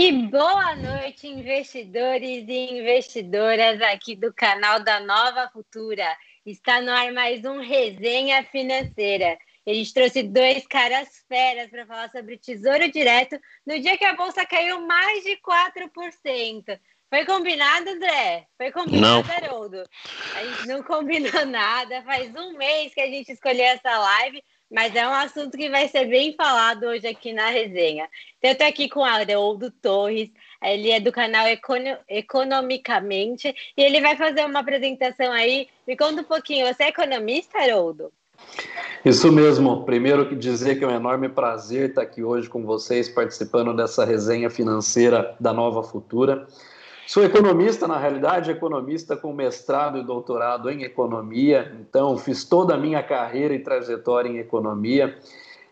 E boa noite, investidores e investidoras aqui do canal da Nova Futura. Está no ar mais um Resenha Financeira. A gente trouxe dois caras feras para falar sobre o Tesouro Direto no dia que a bolsa caiu mais de 4%. Foi combinado, André? Foi combinado, não. Haroldo? A gente não combinou nada. Faz um mês que a gente escolheu essa live mas é um assunto que vai ser bem falado hoje aqui na resenha. Então, eu estou aqui com o Haroldo Torres, ele é do canal Economicamente, e ele vai fazer uma apresentação aí. Me conta um pouquinho, você é economista, Haroldo? Isso mesmo. Primeiro, dizer que é um enorme prazer estar aqui hoje com vocês, participando dessa resenha financeira da Nova Futura. Sou economista, na realidade, economista com mestrado e doutorado em economia, então fiz toda a minha carreira e trajetória em economia.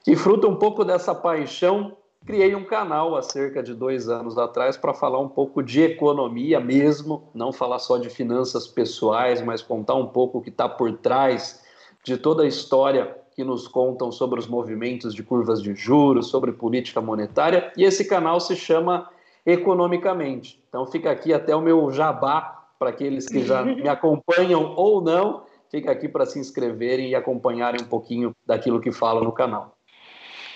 E fruto um pouco dessa paixão, criei um canal há cerca de dois anos atrás para falar um pouco de economia mesmo, não falar só de finanças pessoais, mas contar um pouco o que está por trás de toda a história que nos contam sobre os movimentos de curvas de juros, sobre política monetária. E esse canal se chama economicamente. Então fica aqui até o meu jabá para aqueles que já me acompanham ou não, fica aqui para se inscreverem e acompanharem um pouquinho daquilo que falo no canal.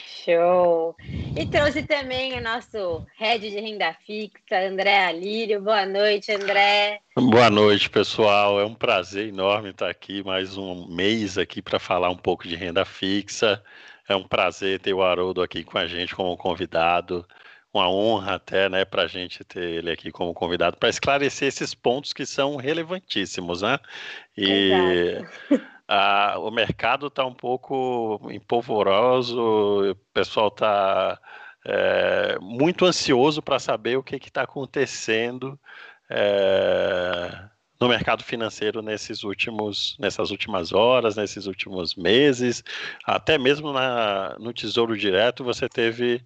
Show! E trouxe também o nosso head de renda fixa, André Alírio. Boa noite, André. Boa noite, pessoal. É um prazer enorme estar aqui mais um mês aqui para falar um pouco de renda fixa. É um prazer ter o Haroldo aqui com a gente como convidado uma honra até, né, para a gente ter ele aqui como convidado para esclarecer esses pontos que são relevantíssimos, né? E a, o mercado está um pouco empolvoroso, o pessoal está é, muito ansioso para saber o que está acontecendo é, no mercado financeiro nesses últimos, nessas últimas horas, nesses últimos meses, até mesmo na, no Tesouro Direto você teve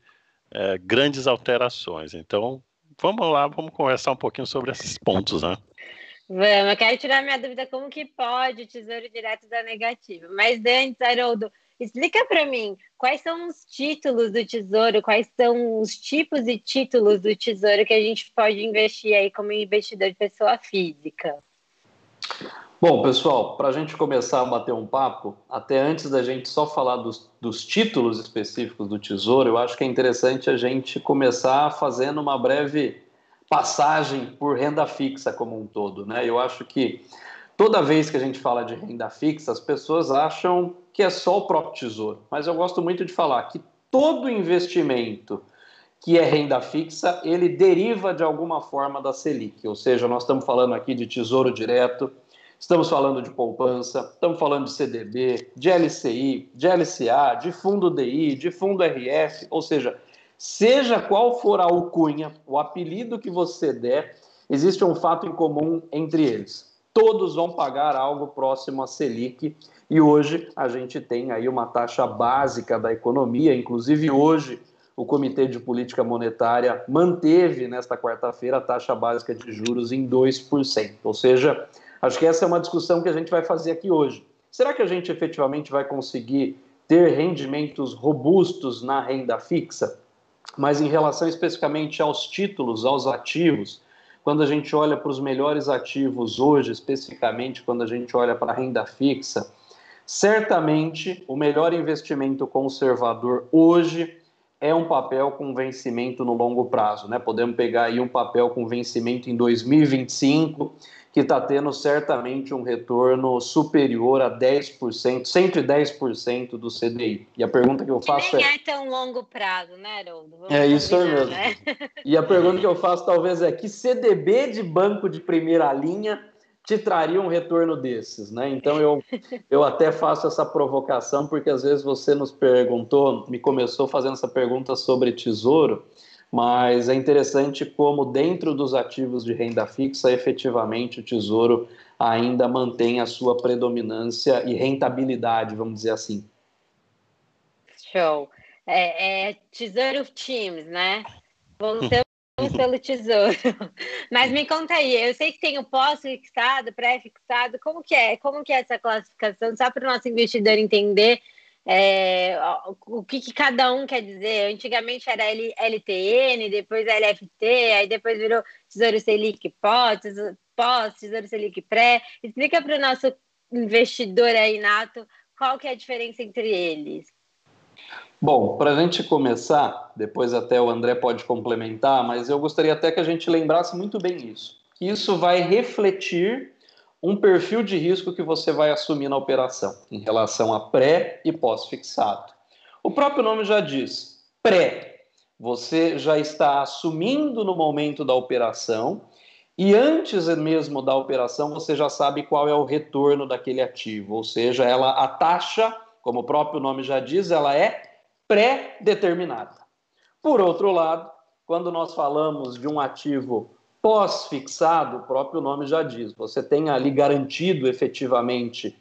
é, grandes alterações. Então, vamos lá, vamos conversar um pouquinho sobre esses pontos, né? Vamos, eu quero tirar minha dúvida como que pode o Tesouro Direto dar negativo. Mas antes, Haroldo, explica para mim quais são os títulos do Tesouro, quais são os tipos e títulos do Tesouro que a gente pode investir aí como investidor de pessoa física. Bom, pessoal, para a gente começar a bater um papo, até antes da gente só falar dos, dos, títulos específicos do Tesouro, eu acho que é interessante a gente começar fazendo uma breve passagem por renda fixa como um todo. Né? Eu acho que toda vez que a gente fala de renda fixa, as pessoas acham que é só o próprio Tesouro, mas eu gosto muito de falar que todo investimento que é renda fixa, ele deriva de alguma forma da Selic, ou seja, nós estamos falando aqui de Tesouro Direto, Estamos falando de poupança, estamos falando de CDB, de LCI, de LCA, de fundo DI, de fundo RF, ou seja, seja qual for a alcunha, o apelido que você der, existe um fato em comum entre eles. Todos vão pagar algo próximo a Selic e hoje a gente tem aí uma taxa básica da economia, inclusive hoje o Comitê de Política Monetária manteve nesta quarta-feira a taxa básica de juros em 2%, ou seja, Acho que essa é uma discussão que a gente vai fazer aqui hoje. Será que a gente efetivamente vai conseguir ter rendimentos robustos na renda fixa? Mas em relação especificamente aos títulos, aos ativos, quando a gente olha para os melhores ativos hoje, especificamente quando a gente olha para a renda fixa, certamente o melhor investimento conservador hoje é um papel com vencimento no longo prazo, né? Podemos pegar aí um papel com vencimento em 2025 que está tendo certamente um retorno superior a 10%, 110% do CDI. E a pergunta que eu faço que nem é... é tão longo prazo, né, Haroldo? é isso mesmo. Né? E a pergunta que eu faço talvez é que CDB de banco de primeira linha te traria um retorno desses, né? Então eu, eu até faço essa provocação porque às vezes você nos perguntou, me começou fazendo essa pergunta sobre tesouro, mas é interessante como dentro dos ativos de renda fixa, efetivamente o Tesouro ainda mantém a sua predominância e rentabilidade, vamos dizer assim. Show. É, é Tesouro Teams, né? Voltamos pelo Tesouro. Mas me conta aí, eu sei que tem o pós-fixado, pré-fixado, como que é? Como que é essa classificação? Só para o nosso investidor entender é, o que, que, cada um quer dizer. Antigamente era LTN, depois LFT, aí depois virou Tesouro Selic pós, pós Tesouro Selic pré. Explica para o nosso investidor aí, Nato, qual que é a diferença entre eles. Bom, para a gente começar, depois até o André pode complementar, mas eu gostaria até que a gente lembrasse muito bem isso. Isso vai refletir um perfil de risco que você vai assumir na operação, em relação a pré e pós-fixado. O próprio nome já diz, pré. Você já está assumindo no momento da operação e antes mesmo da operação você já sabe qual é o retorno daquele ativo, ou seja, ela a taxa, como o próprio nome já diz, ela é pré-determinada. Por outro lado, quando nós falamos de um ativo Pós-fixado, o próprio nome já diz, você tem ali garantido efetivamente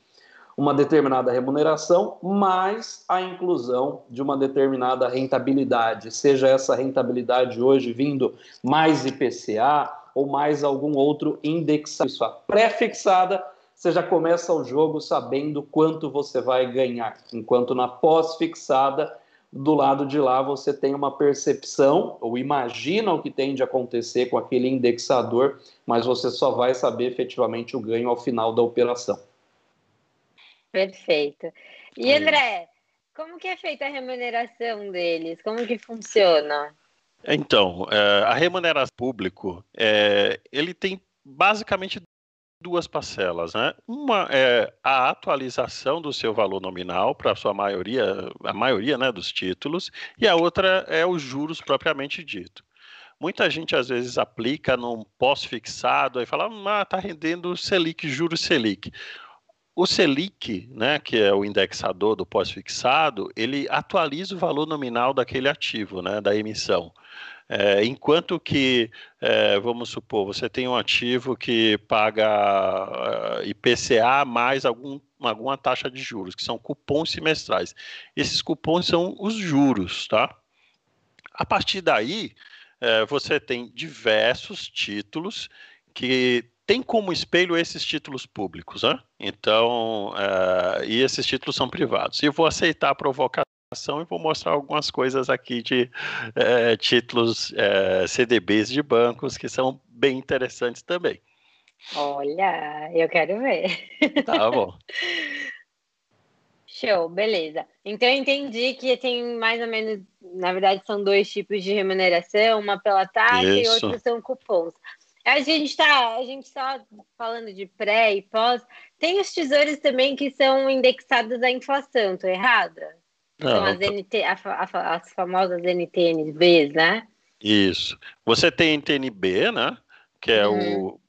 uma determinada remuneração, mais a inclusão de uma determinada rentabilidade, seja essa rentabilidade hoje vindo mais IPCA ou mais algum outro indexado. A pré-fixada, você já começa o jogo sabendo quanto você vai ganhar, enquanto na pós-fixada do lado de lá você tem uma percepção ou imagina o que tem de acontecer com aquele indexador, mas você só vai saber efetivamente o ganho ao final da operação. Perfeito. E André, como que é feita a remuneração deles? Como que funciona? Então, é, a remuneração público, é, ele tem basicamente duas parcelas, né? Uma é a atualização do seu valor nominal para a sua maioria, a maioria, né, dos títulos, e a outra é os juros propriamente dito. Muita gente às vezes aplica num pós-fixado e fala, ah, tá rendendo Selic, juros Selic. O Selic, né, que é o indexador do pós-fixado, ele atualiza o valor nominal daquele ativo, né, da emissão. É, enquanto que, é, vamos supor, você tem um ativo que paga é, IPCA mais algum, alguma taxa de juros, que são cupons semestrais. Esses cupons são os juros, tá? A partir daí, é, você tem diversos títulos que tem como espelho esses títulos públicos, né? Então, é, e esses títulos são privados. E eu vou aceitar a provocação e vou mostrar algumas coisas aqui de é, títulos é, CDBs de bancos que são bem interessantes também. Olha, eu quero ver. Tá bom. Show, beleza. Então eu entendi que tem mais ou menos, na verdade, são dois tipos de remuneração, uma pela taxa Isso. e outra são cupons. A gente está a gente só falando de pré e pós. Tem os tesouros também que são indexados à inflação, tô errada? São as, NT, a, a, as famosas NTNBs, né? Isso. Você tem NTNB, né? Que é uhum. o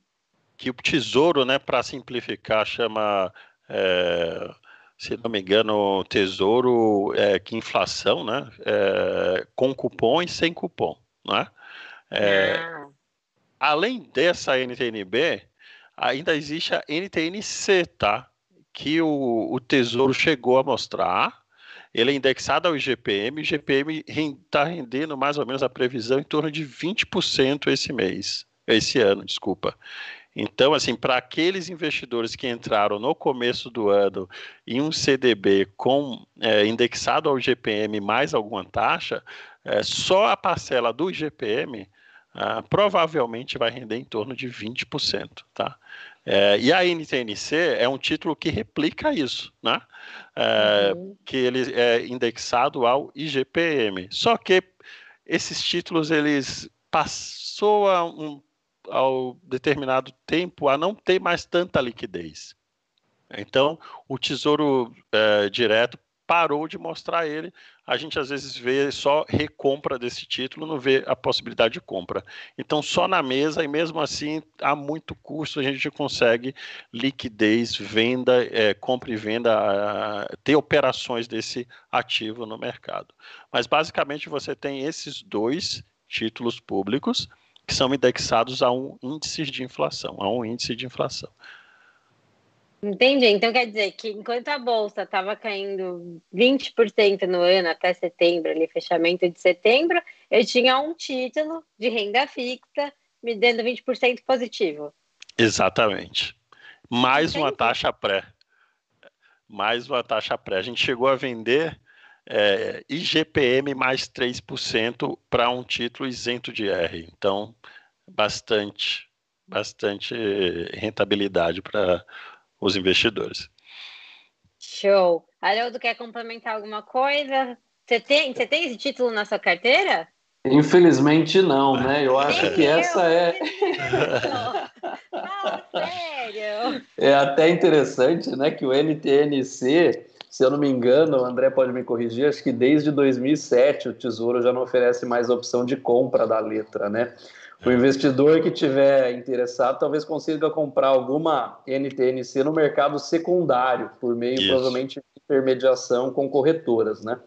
que o tesouro, né, para simplificar, chama, é, se não me engano, tesouro é, que inflação, né? É, com cupom e sem cupom, né? É, ah. Além dessa NTNB, ainda existe a NTNC, tá? Que o, o Tesouro chegou a mostrar, ele é indexado ao IGPM, o IGPM está rendendo mais ou menos a previsão em torno de 20% esse mês, esse ano, desculpa. Então, assim, para aqueles investidores que entraram no começo do ano em um CDB com é, indexado ao IGPM mais alguma taxa, é, só a parcela do IGPM ah, provavelmente vai render em torno de 20%, tá? É, e a NTNC é um título que replica isso, né? É, uhum. Que ele é indexado ao IGPM. Só que esses títulos eles passou a um, ao determinado tempo a não ter mais tanta liquidez. Então, o Tesouro é, Direto parou de mostrar ele. A gente às vezes vê só recompra desse título, não vê a possibilidade de compra. Então, só na mesa, e mesmo assim, há muito custo, a gente consegue liquidez, venda, é, compra e venda, ter operações desse ativo no mercado. Mas basicamente você tem esses dois títulos públicos que são indexados a um índice de inflação, a um índice de inflação. Entendi. Então quer dizer que enquanto a bolsa estava caindo 20% no ano até setembro, ali, fechamento de setembro, eu tinha um título de renda fixa me dando 20% positivo. Exatamente. Mais Entendi. uma taxa pré. mais uma taxa pré. A gente chegou a vender é, IGPM mais 3% para um título isento de R. Então, bastante, bastante rentabilidade para os investidores. Show. Haroldo, quer complementar alguma coisa? Você tem, você tem esse título na sua carteira? Infelizmente não, né? Eu acho que essa é. Sério. É até interessante, né? Que o NTNC, se eu não me engano, o André pode me corrigir, acho que desde 2007 o Tesouro já não oferece mais opção de compra da letra, né? O investidor que tiver interessado talvez consiga comprar alguma NTNC no mercado secundário, por meio Isso. provavelmente de intermediação com corretoras, né?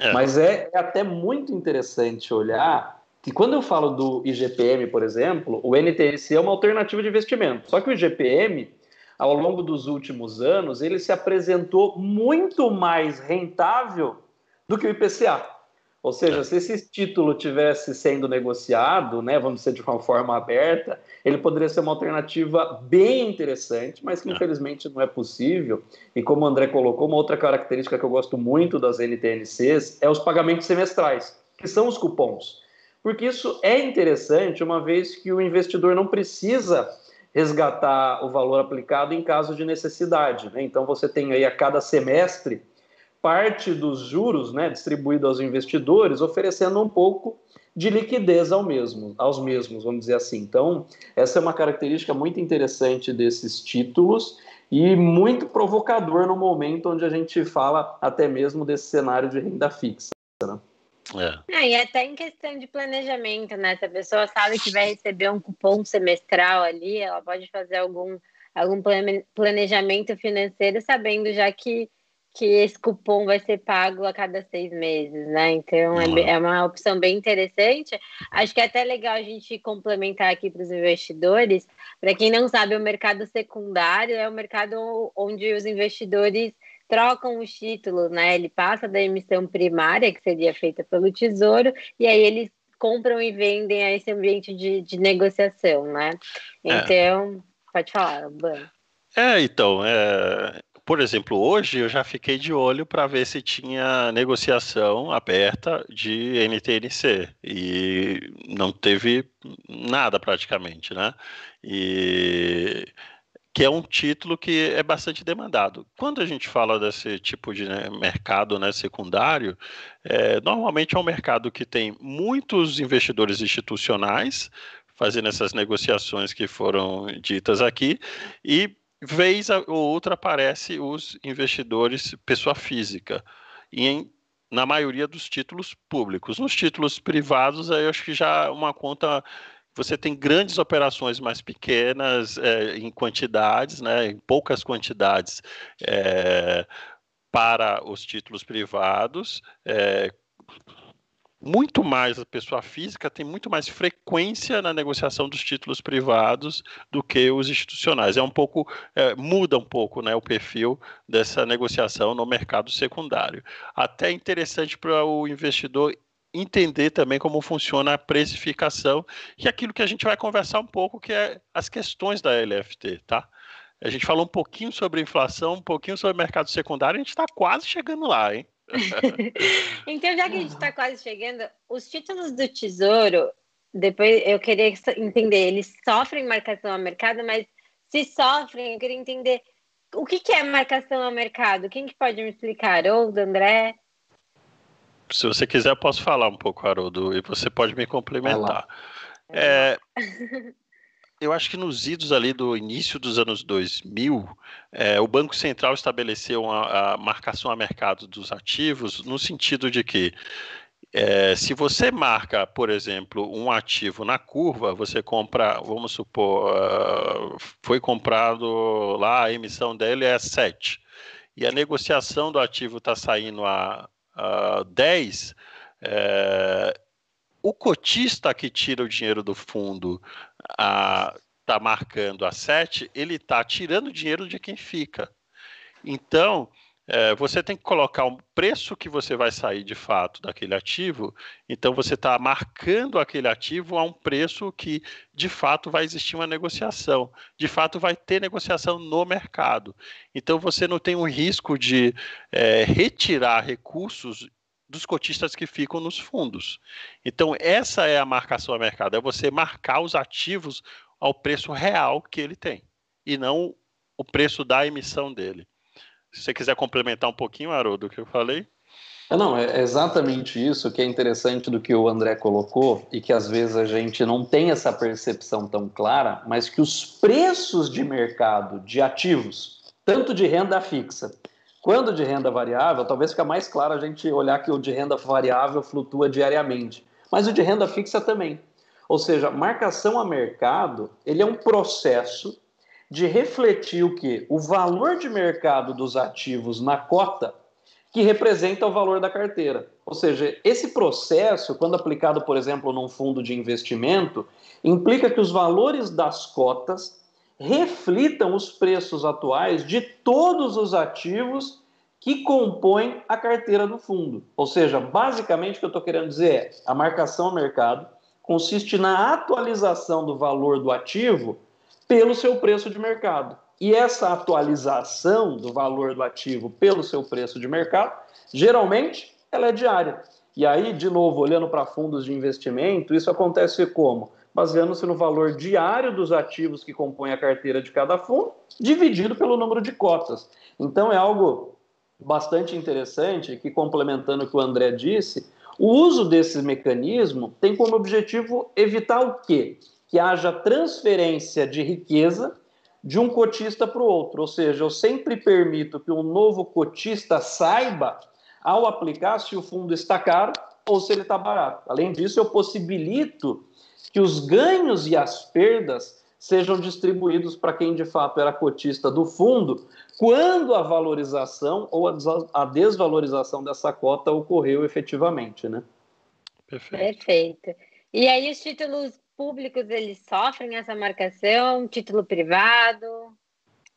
É. Mas é, é até muito interessante olhar que quando eu falo do IGPM, por exemplo, o NTNC é uma alternativa de investimento. Só que o IGPM, ao longo dos últimos anos, ele se apresentou muito mais rentável do que o IPCA. Ou seja, é. se esse título tivesse sendo negociado, né, vamos dizer de uma forma aberta, ele poderia ser uma alternativa bem interessante, mas que é. infelizmente não é possível. E como o André colocou, uma outra característica que eu gosto muito das NTNCs é os pagamentos semestrais, que são os cupons. Porque isso é interessante, uma vez que o investidor não precisa resgatar o valor aplicado em caso de necessidade. Né? Então você tem aí a cada semestre parte dos juros né, distribuído aos investidores, oferecendo um pouco de liquidez ao mesmo, aos mesmos, vamos dizer assim. Então, essa é uma característica muito interessante desses títulos e muito provocador no momento onde a gente fala até mesmo desse cenário de renda fixa. Né? É. É, e até em questão de planejamento, né? Se a pessoa sabe que vai receber um cupom semestral ali, ela pode fazer algum, algum planejamento financeiro sabendo já que que esse cupom vai ser pago a cada seis meses, né? Então é, é, uma opção bem interessante. Acho que é até legal a gente complementar aqui para os investidores. Para quem não sabe, o mercado secundário é o mercado onde os investidores trocam os títulos, né? Ele passa da emissão primária, que seria feita pelo Tesouro, e aí eles compram e vendem a esse ambiente de, de negociação, né? É. Então, é. pode falar, Ban. É, então, é, por exemplo, hoje eu já fiquei de olho para ver se tinha negociação aberta de NTNC e não teve nada praticamente, né? E que é um título que é bastante demandado. Quando a gente fala desse tipo de né, mercado né, secundário, é, normalmente é um mercado que tem muitos investidores institucionais fazendo essas negociações que foram ditas aqui e vez ou outra aparece os investidores pessoa física. E em, na maioria dos títulos públicos. Nos títulos privados, aí eu acho que já uma conta você tem grandes operações mais pequenas é, em quantidades, né, em poucas quantidades é, para os títulos privados, é, muito mais a pessoa física tem muito mais frequência na negociação dos títulos privados do que os institucionais. É um pouco é, muda um pouco, né, o perfil dessa negociação no mercado secundário. Até interessante para o investidor entender também como funciona a precificação e aquilo que a gente vai conversar um pouco, que é as questões da LFT, tá? A gente falou um pouquinho sobre inflação, um pouquinho sobre mercado secundário, a gente está quase chegando lá, hein? então, já que a gente está quase chegando, os títulos do Tesouro, depois eu queria entender, eles sofrem marcação a mercado, mas se sofrem, eu queria entender o que, que é marcação a mercado. Quem que pode me explicar? Ou do André? Se você quiser, eu posso falar um pouco, Haroldo, e você pode me complementar. É, eu acho que nos idos ali do início dos anos 2000, é, o Banco Central estabeleceu uma, a marcação a mercado dos ativos no sentido de que é, se você marca, por exemplo, um ativo na curva, você compra, vamos supor, uh, foi comprado lá, a emissão dele é 7, e a negociação do ativo está saindo a, a 10, é, o cotista que tira o dinheiro do fundo está marcando a 7, ele está tirando dinheiro de quem fica. Então, é, você tem que colocar o preço que você vai sair de fato daquele ativo, então você está marcando aquele ativo a um preço que de fato vai existir uma negociação, de fato vai ter negociação no mercado. Então você não tem o risco de é, retirar recursos dos cotistas que ficam nos fundos. Então essa é a marcação a mercado, é você marcar os ativos ao preço real que ele tem e não o preço da emissão dele. Se você quiser complementar um pouquinho, Haroldo, do que eu falei. É, não, é exatamente isso que é interessante do que o André colocou e que às vezes a gente não tem essa percepção tão clara, mas que os preços de mercado de ativos, tanto de renda fixa quanto de renda variável, talvez fica mais claro a gente olhar que o de renda variável flutua diariamente, mas o de renda fixa também. Ou seja, marcação a mercado, ele é um processo de refletir o que? O valor de mercado dos ativos na cota que representa o valor da carteira. Ou seja, esse processo, quando aplicado, por exemplo, num fundo de investimento, implica que os valores das cotas reflitam os preços atuais de todos os ativos que compõem a carteira do fundo. Ou seja, basicamente o que eu estou querendo dizer é a marcação ao mercado consiste na atualização do valor do ativo pelo seu preço de mercado. E essa atualização do valor do ativo pelo seu preço de mercado, geralmente, ela é diária. E aí, de novo, olhando para fundos de investimento, isso acontece como? Baseando-se no valor diário dos ativos que compõem a carteira de cada fundo, dividido pelo número de cotas. Então, é algo bastante interessante que, complementando o que o André disse, o uso desse mecanismo tem como objetivo evitar o quê? que haja transferência de riqueza de um cotista para o outro. Ou seja, eu sempre permito que um novo cotista saiba, ao aplicar, se o fundo está caro ou se ele está barato. Além disso, eu possibilito que os ganhos e as perdas sejam distribuídos para quem de fato era cotista do fundo, quando a valorização ou a desvalorização dessa cota ocorreu efetivamente, né? Perfeito. Perfeito. E aí os títulos públicos eles sofrem essa marcação, título privado.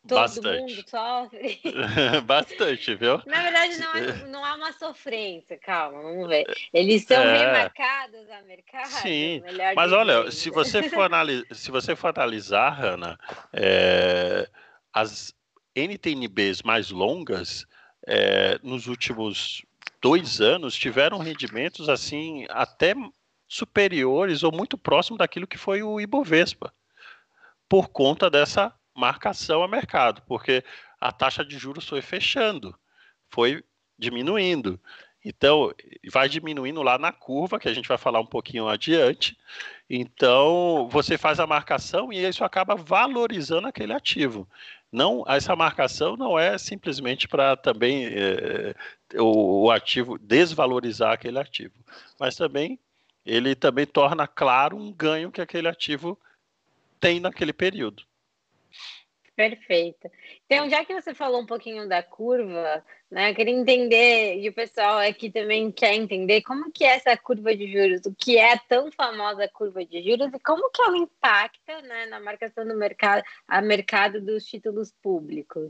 Todo Bastante. mundo sofre. Bastante, viu? Na verdade, não, é, não há uma sofrência, calma, vamos ver. Eles são é... remarcados a mercado. Sim, mas olha, se você, for analisar, se você for analisar, Hanna, é, as NTNBs mais longas, é, nos últimos dois anos, tiveram rendimentos assim até superiores ou muito próximo daquilo que foi o Ibovespa, por conta dessa marcação a mercado, porque a taxa de juros foi fechando, foi diminuindo. Então, vai diminuindo lá na curva, que a gente vai falar um pouquinho adiante. Então, você faz a marcação e isso acaba valorizando aquele ativo. Não, essa marcação não é simplesmente para também é, o, o ativo desvalorizar aquele ativo, mas também ele também torna claro um ganho que aquele ativo tem naquele período. Perfeito. Então, já que você falou um pouquinho da curva, né, eu queria entender, e o pessoal aqui também quer entender, como que é essa curva de juros, o que é tão famosa curva de juros e como que ela impacta né, na marcação do mercado, a mercado dos títulos públicos.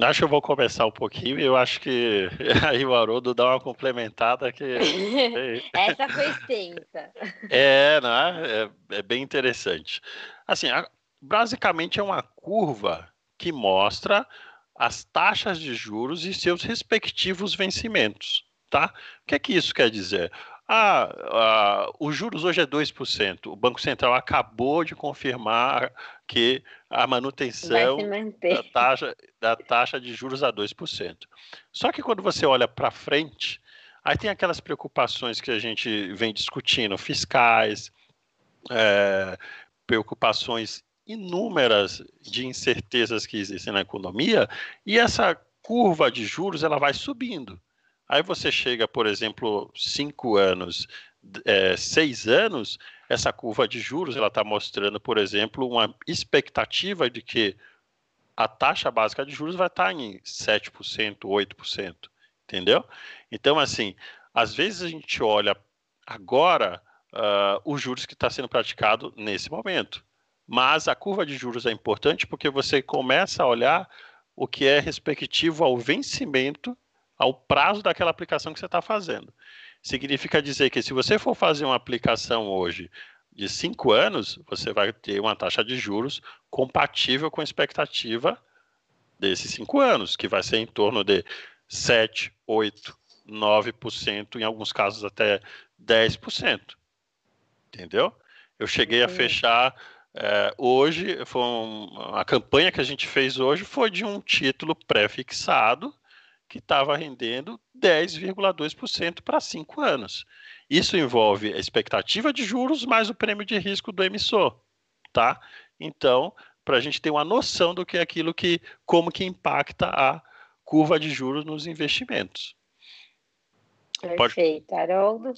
Acho que eu vou começar um pouquinho e eu acho que aí o Haroldo dá uma complementada que. Essa foi extensa. É, né? é, é bem interessante. Assim, a, basicamente é uma curva que mostra as taxas de juros e seus respectivos vencimentos. Tá? O que é que isso quer dizer? Ah, ah, os juros hoje é 2%. O Banco Central acabou de confirmar que a manutenção da taxa, da taxa de juros a 2%. Só que quando você olha para frente, aí tem aquelas preocupações que a gente vem discutindo, fiscais, é, preocupações inúmeras de incertezas que existem na economia, e essa curva de juros ela vai subindo. Aí você chega, por exemplo, cinco anos, é, seis anos, essa curva de juros ela está mostrando, por exemplo, uma expectativa de que a taxa básica de juros vai estar tá em 7%, 8%, entendeu? Então, assim, às vezes a gente olha agora uh, os juros que está sendo praticado nesse momento, mas a curva de juros é importante porque você começa a olhar o que é respectivo ao vencimento, ao prazo daquela aplicação que você está fazendo. Significa dizer que se você for fazer uma aplicação hoje de cinco anos, você vai ter uma taxa de juros compatível com a expectativa desses cinco anos, que vai ser em torno de 7, 8, 9%, em alguns casos até 10%. Entendeu? Eu cheguei a fechar é, hoje, foi um, a campanha que a gente fez hoje foi de um título pré-fixado que estava rendendo 10,2% para cinco anos. Isso envolve a expectativa de juros mais o prêmio de risco do emissor, tá? Então, para a gente ter uma noção do que é aquilo que, como que impacta a curva de juros nos investimentos. Perfeito, Haroldo.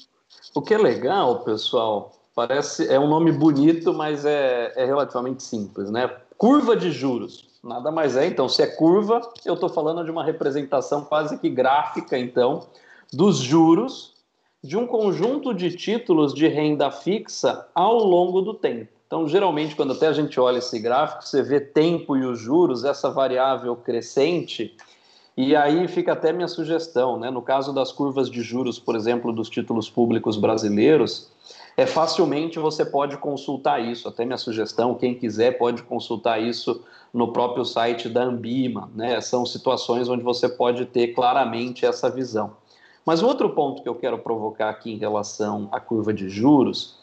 O que é legal, pessoal, parece é um nome bonito, mas é, é relativamente simples, né? Curva de juros nada mais é. Então, se é curva, eu estou falando de uma representação quase que gráfica, então, dos juros de um conjunto de títulos de renda fixa ao longo do tempo. Então, geralmente, quando até a gente olha esse gráfico, você vê tempo e os juros, essa variável crescente, e aí fica até minha sugestão, né? No caso das curvas de juros, por exemplo, dos títulos públicos brasileiros, é facilmente você pode consultar isso. Até minha sugestão, quem quiser pode consultar isso no próprio site da Ambima. Né? São situações onde você pode ter claramente essa visão. Mas outro ponto que eu quero provocar aqui em relação à curva de juros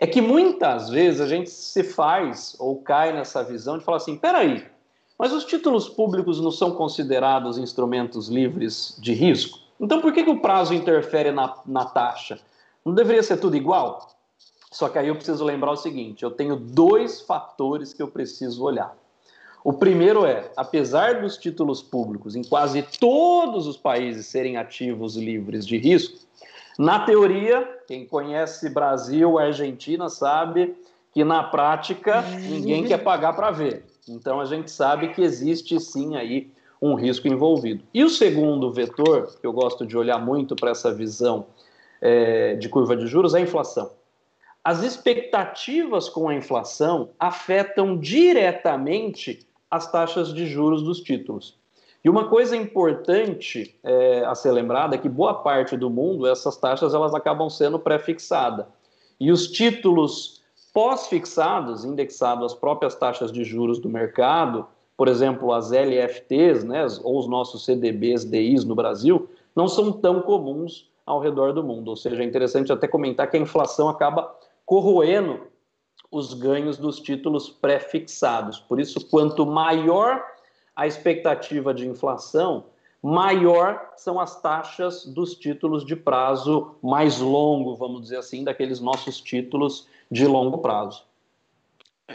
é que muitas vezes a gente se faz ou cai nessa visão de falar assim: peraí, mas os títulos públicos não são considerados instrumentos livres de risco? Então por que, que o prazo interfere na, na taxa? Não deveria ser tudo igual? Só que aí eu preciso lembrar o seguinte: eu tenho dois fatores que eu preciso olhar. O primeiro é, apesar dos títulos públicos em quase todos os países serem ativos livres de risco, na teoria, quem conhece Brasil, Argentina sabe que na prática ninguém quer pagar para ver. Então a gente sabe que existe sim aí um risco envolvido. E o segundo vetor, que eu gosto de olhar muito para essa visão é, de curva de juros, é a inflação. As expectativas com a inflação afetam diretamente as taxas de juros dos títulos. E uma coisa importante é, a ser lembrada é que boa parte do mundo essas taxas elas acabam sendo pré-fixadas. E os títulos pós-fixados, indexados às próprias taxas de juros do mercado, por exemplo, as LFTs, né, ou os nossos CDBs DIs no Brasil, não são tão comuns ao redor do mundo. Ou seja, é interessante até comentar que a inflação acaba corroendo os ganhos dos títulos pré-fixados. Por isso, quanto maior a expectativa de inflação, maior são as taxas dos títulos de prazo mais longo, vamos dizer assim, daqueles nossos títulos de longo prazo.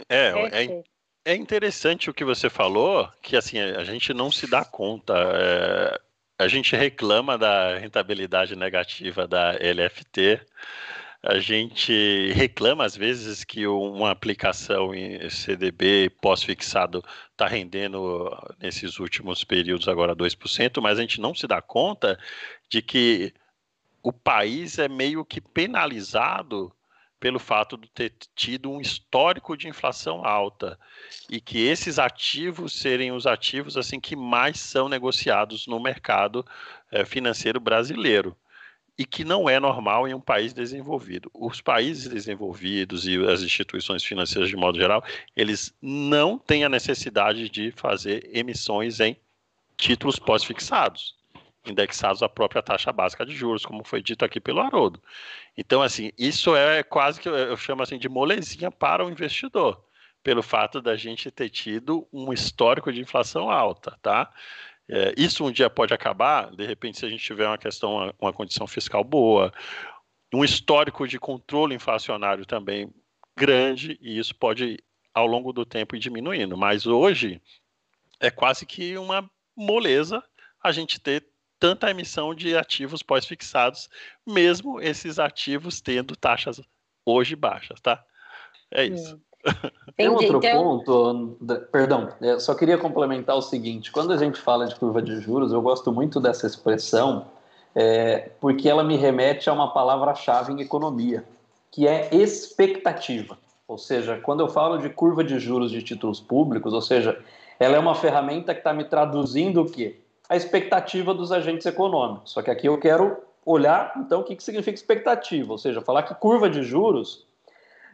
É, é, é interessante o que você falou, que assim, a gente não se dá conta. É, a gente reclama da rentabilidade negativa da LFT, a gente reclama às vezes que uma aplicação em CDB pós-fixado está rendendo nesses últimos períodos agora 2%, mas a gente não se dá conta de que o país é meio que penalizado pelo fato de ter tido um histórico de inflação alta e que esses ativos serem os ativos assim que mais são negociados no mercado é, financeiro brasileiro e que não é normal em um país desenvolvido. Os países desenvolvidos e as instituições financeiras de modo geral, eles não têm a necessidade de fazer emissões em títulos pós-fixados, indexados à própria taxa básica de juros, como foi dito aqui pelo Haroldo. Então, assim, isso é quase que eu chamo assim de molezinha para o investidor, pelo fato da gente ter tido um histórico de inflação alta, tá? É, isso um dia pode acabar, de repente, se a gente tiver uma questão, uma, uma condição fiscal boa, um histórico de controle inflacionário também grande, e isso pode, ao longo do tempo, ir diminuindo. Mas hoje é quase que uma moleza a gente ter tanta emissão de ativos pós-fixados, mesmo esses ativos tendo taxas hoje baixas, tá? É isso. Tem outro então... ponto, perdão, eu só queria complementar o seguinte: quando a gente fala de curva de juros, eu gosto muito dessa expressão, é, porque ela me remete a uma palavra-chave em economia, que é expectativa. Ou seja, quando eu falo de curva de juros de títulos públicos, ou seja, Ela é uma ferramenta que está me traduzindo o quê? A expectativa dos agentes econômicos. Só que aqui eu quero olhar, então, o que, que significa expectativa, ou seja, falar que curva de juros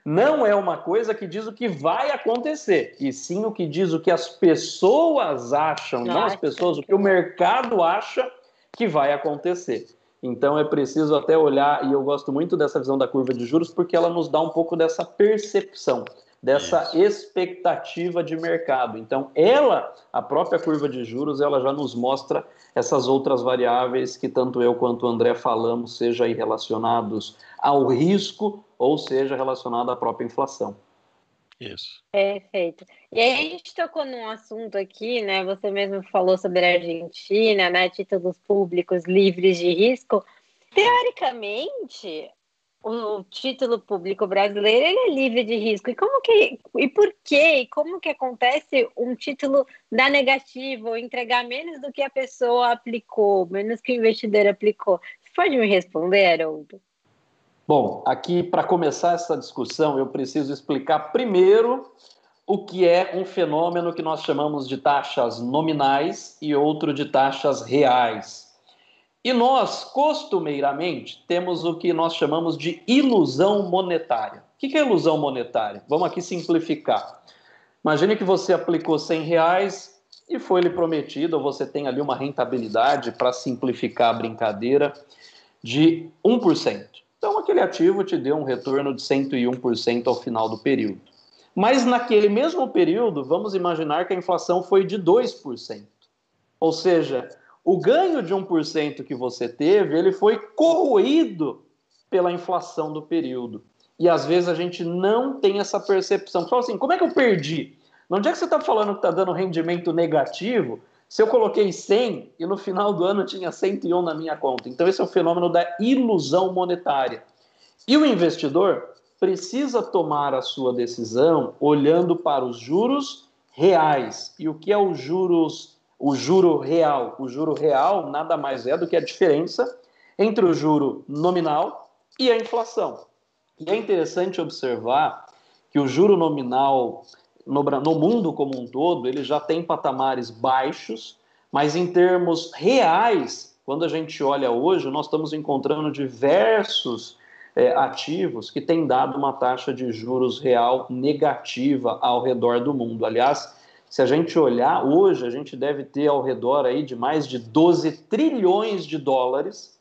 não é uma coisa que diz o que vai acontecer, e sim o que diz o que as pessoas acham, não as pessoas, o que o mercado acha que vai acontecer. Então é preciso até olhar, e eu gosto muito dessa visão da curva de juros, porque ela nos dá um pouco dessa percepção, dessa Isso. expectativa de mercado. Então, ela, a própria curva de juros, ela já nos mostra essas outras variáveis que tanto eu quanto o André falamos, seja aí relacionados ao risco ou seja relacionado à própria inflação. Isso. Perfeito. E aí a gente tocou num assunto aqui, né? Você mesmo falou sobre a Argentina, né? Títulos públicos livres de risco. Teoricamente, o título público brasileiro ele é livre de risco. E como que e por quê? E como que acontece um título dar negativo, entregar menos do que a pessoa aplicou, menos que o investidor aplicou? Você pode me responder, Haroldo? Bom, aqui para começar essa discussão, eu preciso explicar primeiro o que é um fenômeno que nós chamamos de taxas nominais e outro de taxas reais. E nós, costumeiramente, temos o que nós chamamos de ilusão monetária. O que é ilusão monetária? Vamos aqui simplificar. Imagine que você aplicou 100 reais e foi lhe prometido, ou você tem ali uma rentabilidade, para simplificar a brincadeira, de 1%. Então, aquele ativo te deu um retorno de 101% ao final do período. Mas naquele mesmo período, vamos imaginar que a inflação foi de 2%. Ou seja, o ganho de 1% que você teve, ele foi corroído pela inflação do período. E às vezes a gente não tem essa percepção. Fala assim, como é que eu perdi? Onde é que você está falando que está dando rendimento negativo se eu coloquei 100 e no final do ano tinha 101 na minha conta. Então, esse é o fenômeno da ilusão monetária. E o investidor precisa tomar a sua decisão olhando para os juros reais. E o que é o juros, o juro real? O juro real nada mais é do que a diferença entre o juro nominal e a inflação. E é interessante observar que o juro nominal no, no mundo como um todo, ele já tem patamares baixos, mas em termos reais, quando a gente olha hoje, nós estamos encontrando diversos é, ativos que têm dado uma taxa de juros real negativa ao redor do mundo. Aliás, se a gente olhar hoje, a gente deve ter ao redor aí de mais de 12 trilhões de dólares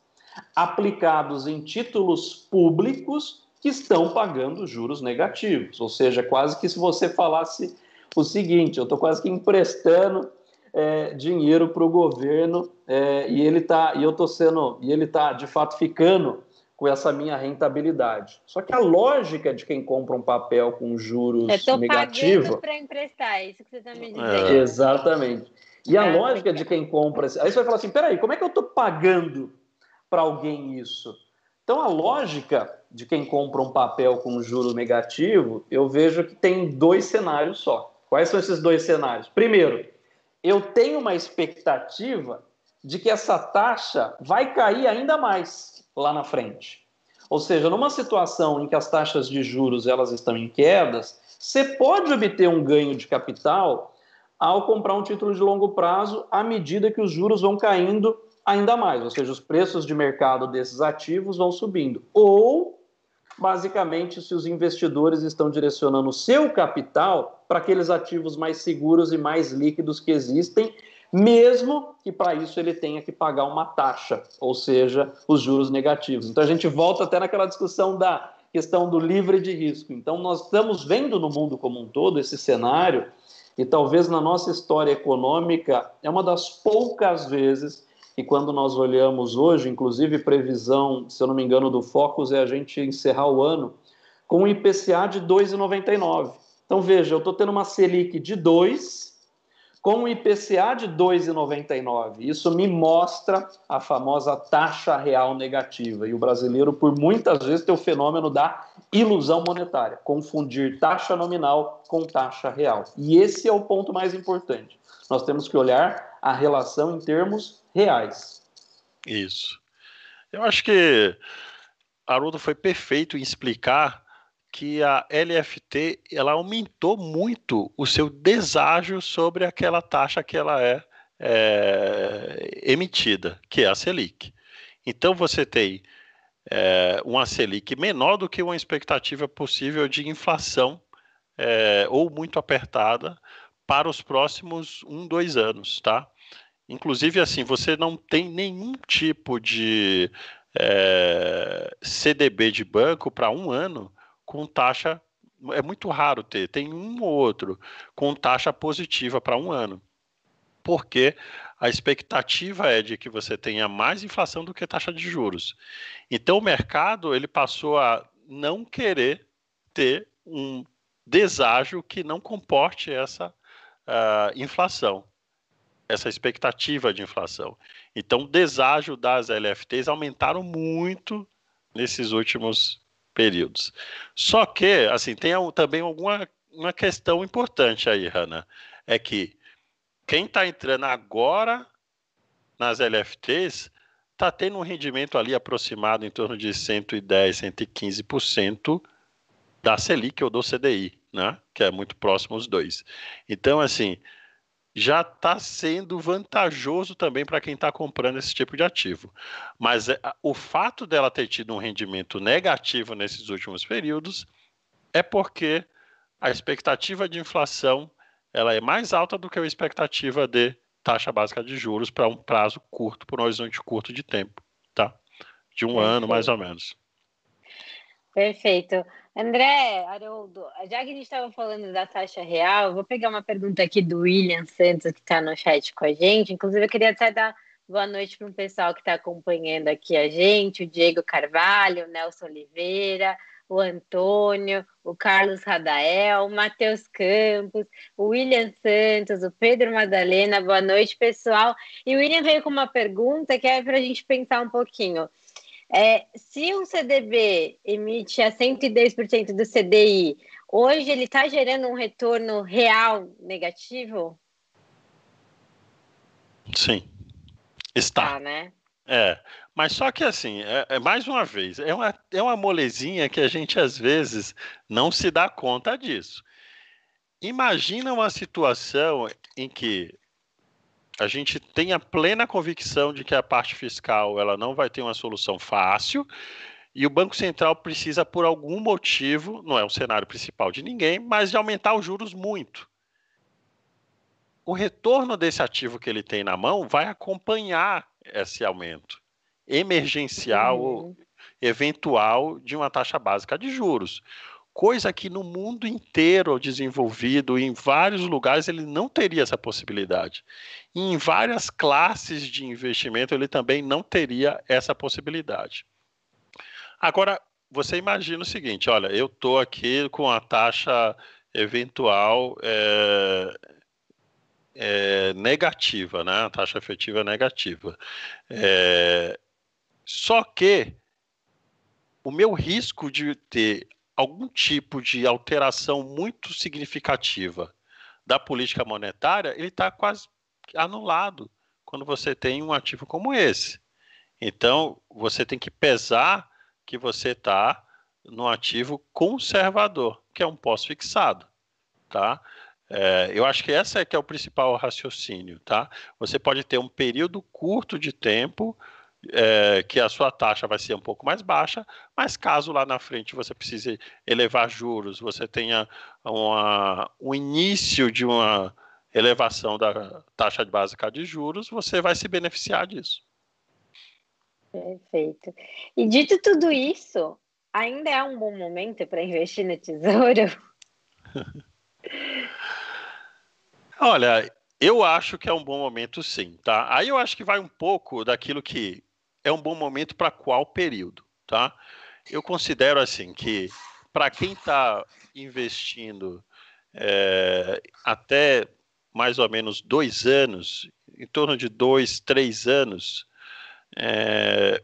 aplicados em títulos públicos que estão pagando juros negativos. Ou seja, quase que se você falasse o seguinte: eu estou quase que emprestando é, dinheiro para o governo é, e ele está e eu estou sendo e ele está de fato ficando com essa minha rentabilidade. Só que a lógica de quem compra um papel com juros negativos para emprestar, é isso que você está me dizendo. É. Exatamente. E a lógica de quem compra, aí você vai falar assim, peraí, como é que eu estou pagando para alguém isso? Então a lógica de quem compra um papel com juro negativo, eu vejo que tem dois cenários só. Quais são esses dois cenários? Primeiro, eu tenho uma expectativa de que essa taxa vai cair ainda mais lá na frente. Ou seja, numa situação em que as taxas de juros elas estão em quedas, você pode obter um ganho de capital ao comprar um título de longo prazo à medida que os juros vão caindo ainda mais, ou seja, os preços de mercado desses ativos vão subindo. Ou basicamente se os investidores estão direcionando seu capital para aqueles ativos mais seguros e mais líquidos que existem, mesmo que para isso ele tenha que pagar uma taxa, ou seja, os juros negativos. Então a gente volta até naquela discussão da questão do livre de risco. Então nós estamos vendo no mundo como um todo esse cenário e talvez na nossa história econômica é uma das poucas vezes e quando nós olhamos hoje, inclusive previsão, se eu não me engano, do Focus é a gente encerrar o ano com um IPCA de 2,99. Então veja, eu estou tendo uma Selic de 2 com um IPCA de 2,99. Isso me mostra a famosa taxa real negativa. E o brasileiro, por muitas vezes, tem o fenômeno da ilusão monetária, confundir taxa nominal com taxa real. E esse é o ponto mais importante. Nós temos que olhar a relação em termos reais. Isso. Eu acho que Haroldo foi perfeito em explicar que a LFT ela aumentou muito o seu deságio sobre aquela taxa que ela é, é emitida, que é a Selic. Então você tem é, uma Selic menor do que uma expectativa possível de inflação é, ou muito apertada para os próximos um, dois anos, tá? Inclusive, assim, você não tem nenhum tipo de é, CDB de banco para um ano com taxa. É muito raro ter, tem um ou outro com taxa positiva para um ano. Porque a expectativa é de que você tenha mais inflação do que taxa de juros. Então o mercado ele passou a não querer ter um deságio que não comporte essa uh, inflação, essa expectativa de inflação. Então o deságio das LFTs aumentaram muito nesses últimos períodos. Só que, assim, tem também alguma uma questão importante aí, Hanna, é que quem está entrando agora nas LFTs está tendo um rendimento ali aproximado em torno de 110, 115% da Selic ou do CDI, né? que é muito próximo os dois. Então, assim, já está sendo vantajoso também para quem está comprando esse tipo de ativo. Mas é, o fato dela ter tido um rendimento negativo nesses últimos períodos é porque a expectativa de inflação ela é mais alta do que a expectativa de taxa básica de juros para um prazo curto, por um horizonte curto de tempo, tá? De um Perfeito. ano, mais ou menos. Perfeito. André, Haroldo, já que a gente estava falando da taxa real, vou pegar uma pergunta aqui do William Santos, que está no chat com a gente. Inclusive, eu queria até dar boa noite para o pessoal que está acompanhando aqui a gente, o Diego Carvalho, o Nelson Oliveira, o Antônio, o Carlos Radael, o Matheus Campos, o William Santos, o Pedro Madalena. Boa noite, pessoal. E o William veio com uma pergunta que é para a gente pensar um pouquinho. É, se um CDB emite a 110% do CDI, hoje ele está gerando um retorno real negativo? Sim. Está. Tá, né? É, mas só que assim, é, é, mais uma vez, é uma, é uma molezinha que a gente às vezes não se dá conta disso. Imagina uma situação em que a gente tem a plena convicção de que a parte fiscal ela não vai ter uma solução fácil e o Banco Central precisa, por algum motivo, não é o cenário principal de ninguém, mas de aumentar os juros muito. O retorno desse ativo que ele tem na mão vai acompanhar esse aumento emergencial uhum. eventual de uma taxa básica de juros. Coisa que no mundo inteiro desenvolvido, em vários lugares, ele não teria essa possibilidade. E em várias classes de investimento, ele também não teria essa possibilidade. Agora, você imagina o seguinte: olha, eu estou aqui com a taxa eventual é, é, negativa, né? A taxa efetiva negativa. É, só que o meu risco de ter algum tipo de alteração muito significativa da política monetária, ele está quase anulado quando você tem um ativo como esse. Então, você tem que pesar que você está no ativo conservador, que é um pós-fixado, tá? É, eu acho que essa é que é o principal raciocínio, tá? Você pode ter um período curto de tempo é, que a sua taxa vai ser um pouco mais baixa, mas caso lá na frente você precise elevar juros, você tenha uma, um início de uma elevação da taxa básica de juros, você vai se beneficiar disso. Perfeito. E dito tudo isso, ainda é um bom momento para investir no tesouro? Olha, eu acho que é um bom momento sim, tá? Aí eu acho que vai um pouco daquilo que é um bom momento para qual período, tá? Eu considero assim que para quem está investindo é, até mais ou menos dois anos, em torno de dois, três anos, é,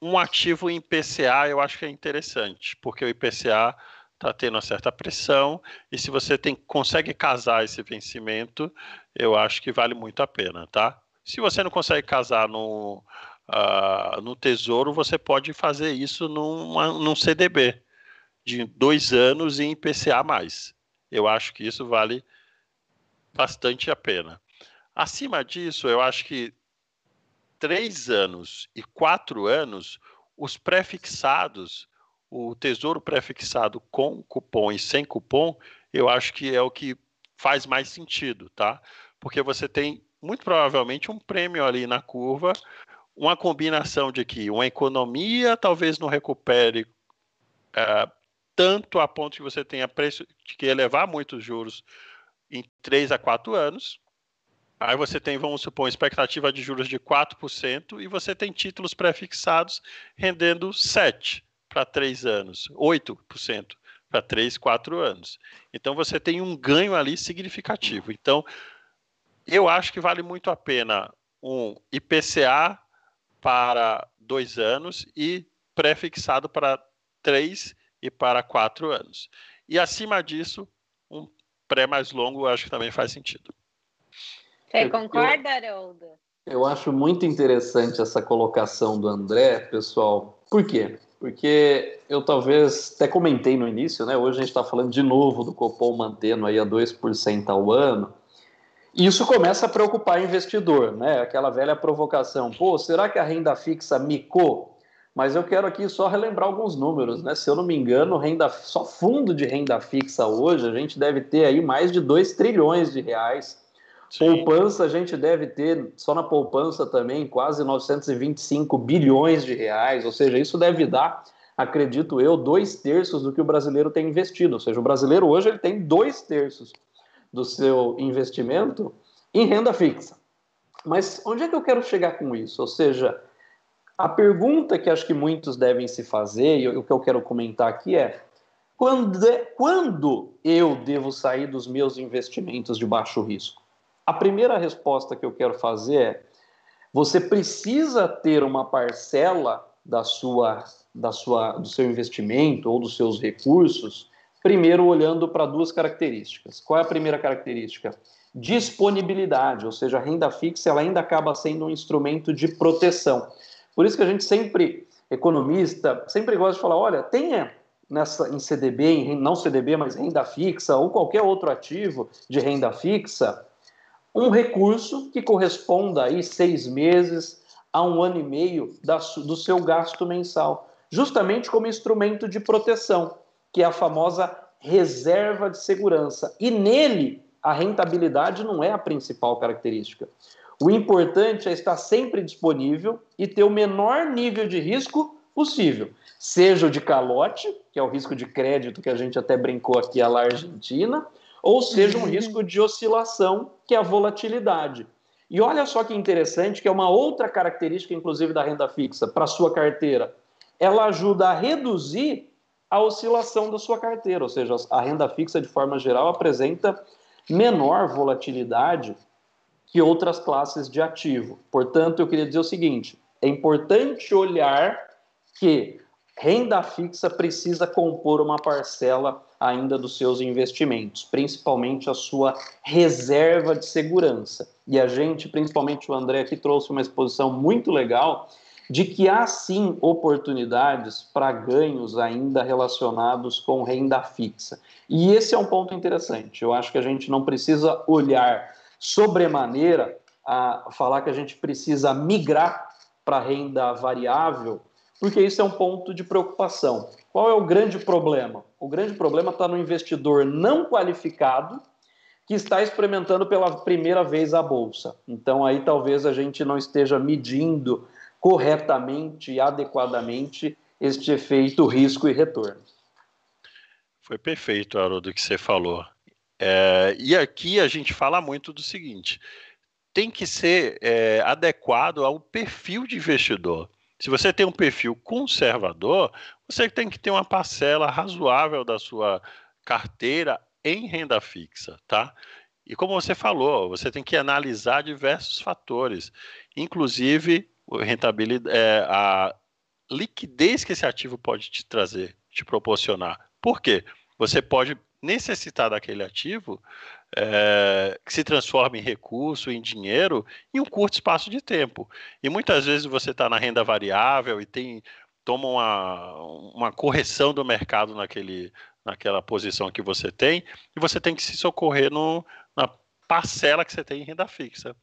um ativo em IPCA eu acho que é interessante, porque o IPCA está tendo uma certa pressão e se você tem, consegue casar esse vencimento, eu acho que vale muito a pena, tá? Se você não consegue casar no, uh, no Tesouro, você pode fazer isso numa, num CDB. de dois anos em IPCA mais. Eu acho que isso vale bastante a pena. Acima disso, eu acho que três anos e quatro anos, os prefixados, o tesouro prefixado com cupom e sem cupom, eu acho que é o que faz mais sentido, tá? Porque você tem muito provavelmente um prêmio ali na curva, uma combinação de que uma economia talvez não recupere uh, tanto a ponto que você tenha preço de que elevar muito os juros em 3 a 4 anos. Aí você tem, vamos supor, expectativa de juros de 4% e você tem títulos prefixados rendendo 7% para 3 anos, 8% para 3, 4 anos. Então você tem um ganho ali significativo. Então, eu acho que vale muito a pena um IPCA para dois anos e prefixado para três e para quatro anos. E acima disso, um pré mais longo, acho que também faz sentido. Você concorda, Haroldo? Eu acho muito interessante essa colocação do André, pessoal. Por quê? Porque eu talvez até comentei no início, né? Hoje a gente está falando de novo do Copom mantendo aí a 2% ao ano. Isso começa a preocupar o investidor, né? Aquela velha provocação. Pô, será que a renda fixa micou? Mas eu quero aqui só relembrar alguns números, né? Se eu não me engano, renda, só fundo de renda fixa hoje, a gente deve ter aí mais de 2 trilhões de reais. Sim. Poupança, a gente deve ter, só na poupança também, quase 925 bilhões de reais. Ou seja, isso deve dar, acredito eu, dois terços do que o brasileiro tem investido. Ou seja, o brasileiro hoje ele tem dois terços do seu investimento em renda fixa. Mas onde é que eu quero chegar com isso? Ou seja, a pergunta que acho que muitos devem se fazer, e o que eu quero comentar aqui é: quando, quando eu devo sair dos meus investimentos de baixo risco? A primeira resposta que eu quero fazer é: você precisa ter uma parcela da sua, da sua, do seu investimento ou dos seus recursos, primeiro olhando para duas características. Qual é a primeira característica? Disponibilidade, ou seja, a renda fixa ela ainda acaba sendo um instrumento de proteção. Por isso que a gente sempre, economista, sempre gosta de falar, olha, tenha nessa, em CDB, em, não CDB, mas renda fixa, ou qualquer outro ativo de renda fixa, um recurso que corresponda aí seis meses a um ano e meio da, do seu gasto mensal, justamente como instrumento de proteção, que é a famosa reserva de segurança. E nele, a rentabilidade não é a principal característica. O importante é estar sempre disponível e ter o menor nível de risco possível, seja o de calote, que é o risco de crédito que a gente até brincou aqui a Argentina, ou seja um uhum. risco de oscilação, que é a volatilidade. E olha só que interessante, que é uma outra característica, inclusive, da renda fixa para sua carteira. Ela ajuda a reduzir a oscilação da sua carteira, ou seja, a renda fixa, de forma geral, apresenta menor volatilidade que outras classes de ativo. Portanto, eu queria dizer o seguinte: é importante olhar que renda fixa precisa compor uma parcela ainda dos seus investimentos, principalmente a sua reserva de segurança. E a gente, principalmente o André aqui, trouxe uma exposição muito legal de que há sim oportunidades para ganhos ainda relacionados com renda fixa. E esse é um ponto interessante. Eu acho que a gente não precisa olhar sobremaneira a falar que a gente precisa migrar para renda variável, porque isso é um ponto de preocupação. Qual é o grande problema? O grande problema está no investidor não qualificado que está experimentando pela primeira vez a bolsa. Então aí talvez a gente não esteja medindo corretamente e adequadamente este efeito risco e retorno. Foi perfeito, Haroldo, que você falou. É, e aqui a gente fala muito do seguinte: tem que ser é, adequado ao perfil de investidor. Se você tem um perfil conservador, você tem que ter uma parcela razoável da sua carteira em renda fixa, tá? E como você falou, você tem que analisar diversos fatores, inclusive rentabilidade, é, a liquidez que esse ativo pode te trazer, te proporcionar. Por quê? Você pode necessitar daquele ativo é, que se transforma em recurso, em dinheiro, em um curto espaço de tempo. E muitas vezes você está na renda variável e tem toma uma, uma correção do mercado naquele, naquela posição que você tem, e você tem que se socorrer no, na parcela que você tem em renda fixa.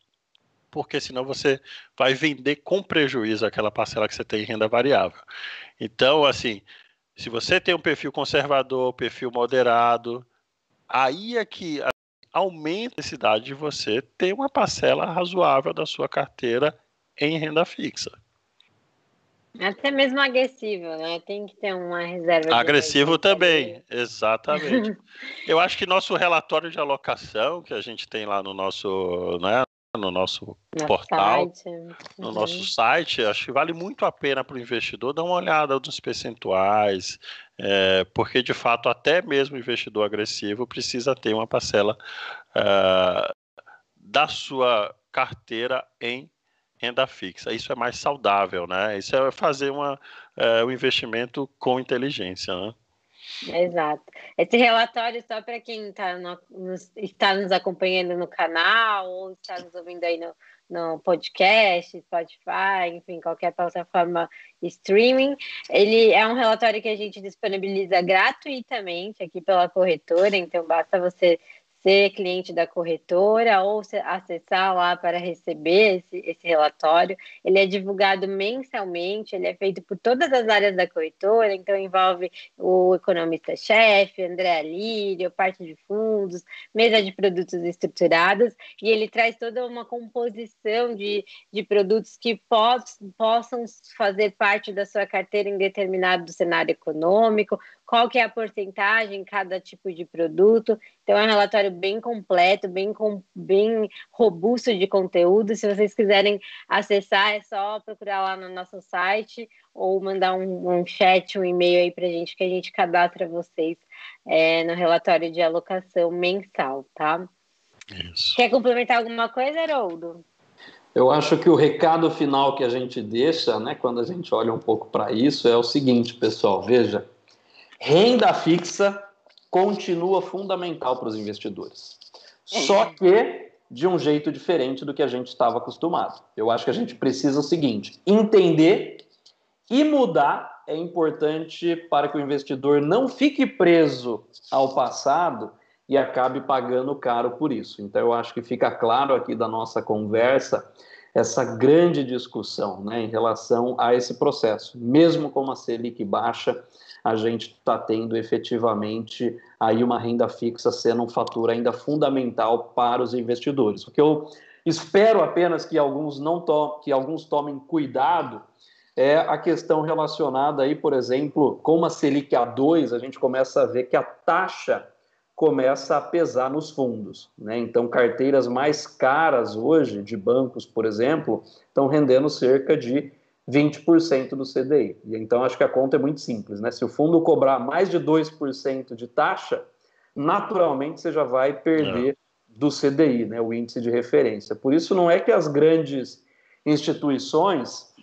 Porque senão você vai vender com prejuízo aquela parcela que você tem em renda variável. Então, assim, se você tem um perfil conservador, perfil moderado, aí é que aumenta a necessidade de você ter uma parcela razoável da sua carteira em renda fixa. Até mesmo agressivo, né? Tem que ter uma reserva. Agressivo também, exatamente. Eu acho que nosso relatório de alocação que a gente tem lá no nosso, né, no nosso no portal, site. no uhum. nosso site, acho que vale muito a pena para o investidor dar uma olhada nos percentuais, é, porque de fato até mesmo o investidor agressivo precisa ter uma parcela é, da sua carteira em renda fixa. Isso é mais saudável, né? Isso é fazer uma, é, um investimento com inteligência, né? Exato. Esse relatório, só para quem tá no, nos, está nos acompanhando no canal ou está nos ouvindo aí no, no podcast, Spotify, enfim, qualquer plataforma streaming. Ele é um relatório que a gente disponibiliza gratuitamente aqui pela corretora, então basta você ser cliente da corretora ou acessar lá para receber esse, esse relatório. Ele é divulgado mensalmente, ele é feito por todas as áreas da corretora, então envolve o economista-chefe, André Alírio, parte de fundos, mesa de produtos estruturados, e ele traz toda uma composição de, de produtos que poss, possam fazer parte da sua carteira em determinado cenário econômico, qual que é a porcentagem em cada tipo de produto. Então é um relatório bem completo, bem, com, bem robusto de conteúdo. Se vocês quiserem acessar, é só procurar lá no nosso site ou mandar um, um chat, um e-mail aí para a gente que a gente cadastra vocês é, no relatório de alocação mensal, tá? Isso. Quer complementar alguma coisa, Haroldo? Eu acho que o recado final que a gente deixa, né, quando a gente olha um pouco para isso, é o seguinte, pessoal, veja, Renda fixa continua fundamental para os investidores. Só é. que de um jeito diferente do que a gente estava acostumado. Eu acho que a gente precisa o seguinte: entender e mudar é importante para que o investidor não fique preso ao passado e acabe pagando caro por isso. Então, eu acho que fica claro aqui da nossa conversa essa grande discussão né, em relação a esse processo. Mesmo com uma Selic baixa, a gente está tendo efetivamente aí uma renda fixa sendo um fator ainda fundamental para os investidores. O que eu espero apenas que alguns não to que alguns tomem cuidado é a questão relacionada aí, por exemplo, com uma Selic A2, a gente começa a ver que a taxa começa a pesar nos fundos. Né? Então, carteiras mais caras hoje, de bancos, por exemplo, estão rendendo cerca de 20% do CDI. E então acho que a conta é muito simples, né? Se o fundo cobrar mais de 2% de taxa, naturalmente você já vai perder é. do CDI, né, o índice de referência. Por isso não é que as grandes instituições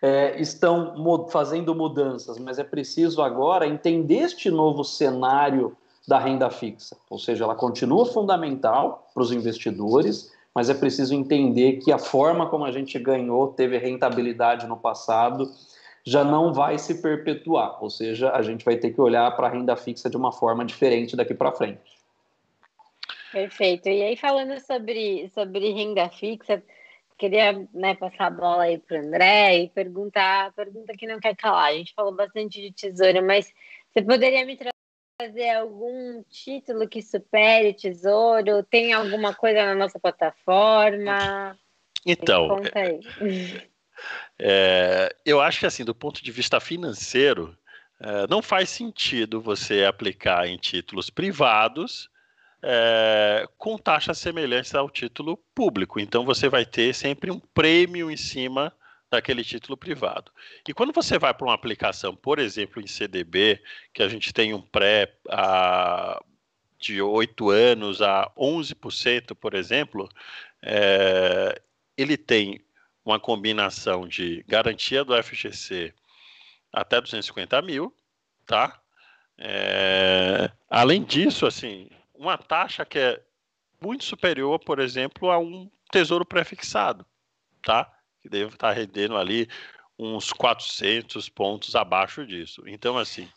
é, estão fazendo mudanças, mas é preciso agora entender este novo cenário da renda fixa, ou seja, ela continua fundamental para os investidores, mas é preciso entender que a forma como a gente ganhou, teve rentabilidade no passado, já não vai se perpetuar, ou seja, a gente vai ter que olhar para a renda fixa de uma forma diferente daqui para frente. Perfeito. E aí, falando sobre, sobre renda fixa, queria né, passar a bola aí para o André e perguntar, pergunta que não quer calar. A gente falou bastante de tesouro, mas você poderia me fazer algum título que supere Tesouro? Tem alguma coisa na nossa plataforma? Então, é, eu acho que assim, do ponto de vista financeiro, é, não faz sentido você aplicar em títulos privados é, com taxas semelhantes ao título público. Então você vai ter sempre um prêmio em cima daquele título privado. E quando você vai para uma aplicação, por exemplo, em CDB, que a gente tem um pré a, de 8 anos a 11%, por exemplo, é, ele tem uma combinação de garantia do FGC até 250 mil, tá? É, além disso, assim, uma taxa que é muito superior, por exemplo, a um tesouro prefixado, tá? Que deve estar rendendo ali uns 400 pontos abaixo disso. Então, assim,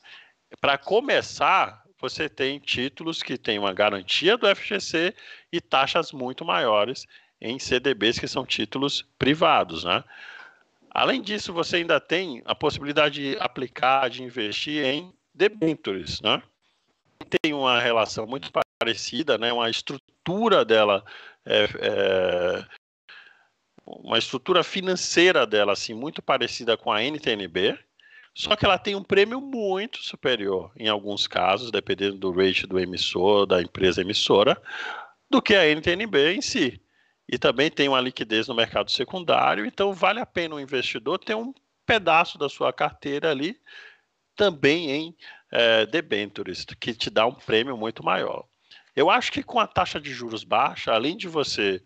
para começar, você tem títulos que têm uma garantia do FGC e taxas muito maiores em CDBs que são títulos privados, né? Além disso, você ainda tem a possibilidade de aplicar, de investir em debentures, né? Tem uma relação muito parecida, né? Uma estrutura dela, é, é, uma estrutura financeira dela, assim, muito parecida com a NTNB, só que ela tem um prêmio muito superior, em alguns casos, dependendo do rate do emissor, da empresa emissora, do que a NTNB em si. E também tem uma liquidez no mercado secundário, então vale a pena o investidor ter um pedaço da sua carteira ali também em é, debentures, que te dá um prêmio muito maior. Eu acho que com a taxa de juros baixa, além de você,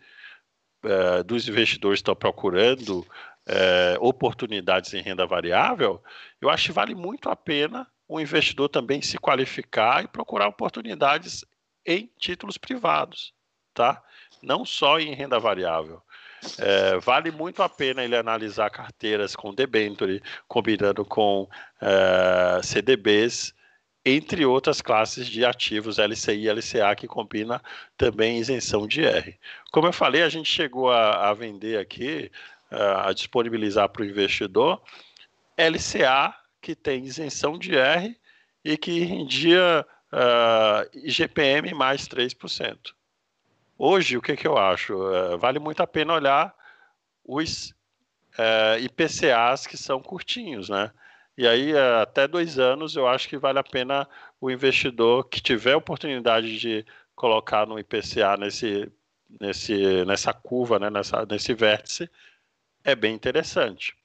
é, dos investidores estão procurando é, oportunidades em renda variável, eu acho que vale muito a pena o investidor também se qualificar e procurar oportunidades em títulos privados, tá? Não só em renda variável. É, vale muito a pena ele analisar carteiras com debenture, combinando com é, CDBs, entre outras classes de ativos LCI e LCA que combina também isenção de R. Como eu falei, a gente chegou a, a vender aqui a disponibilizar para o investidor LCA, que tem isenção de R e que rendia uh, IGPM mais 3%. Hoje, o que, que eu acho? Uh, vale muito a pena olhar os uh, IPCAs que são curtinhos, né? E aí, até dois anos, eu acho que vale a pena o investidor que tiver oportunidade de colocar no IPCA nesse, nesse, nessa curva, né, nessa, nesse vértice, é bem interessante.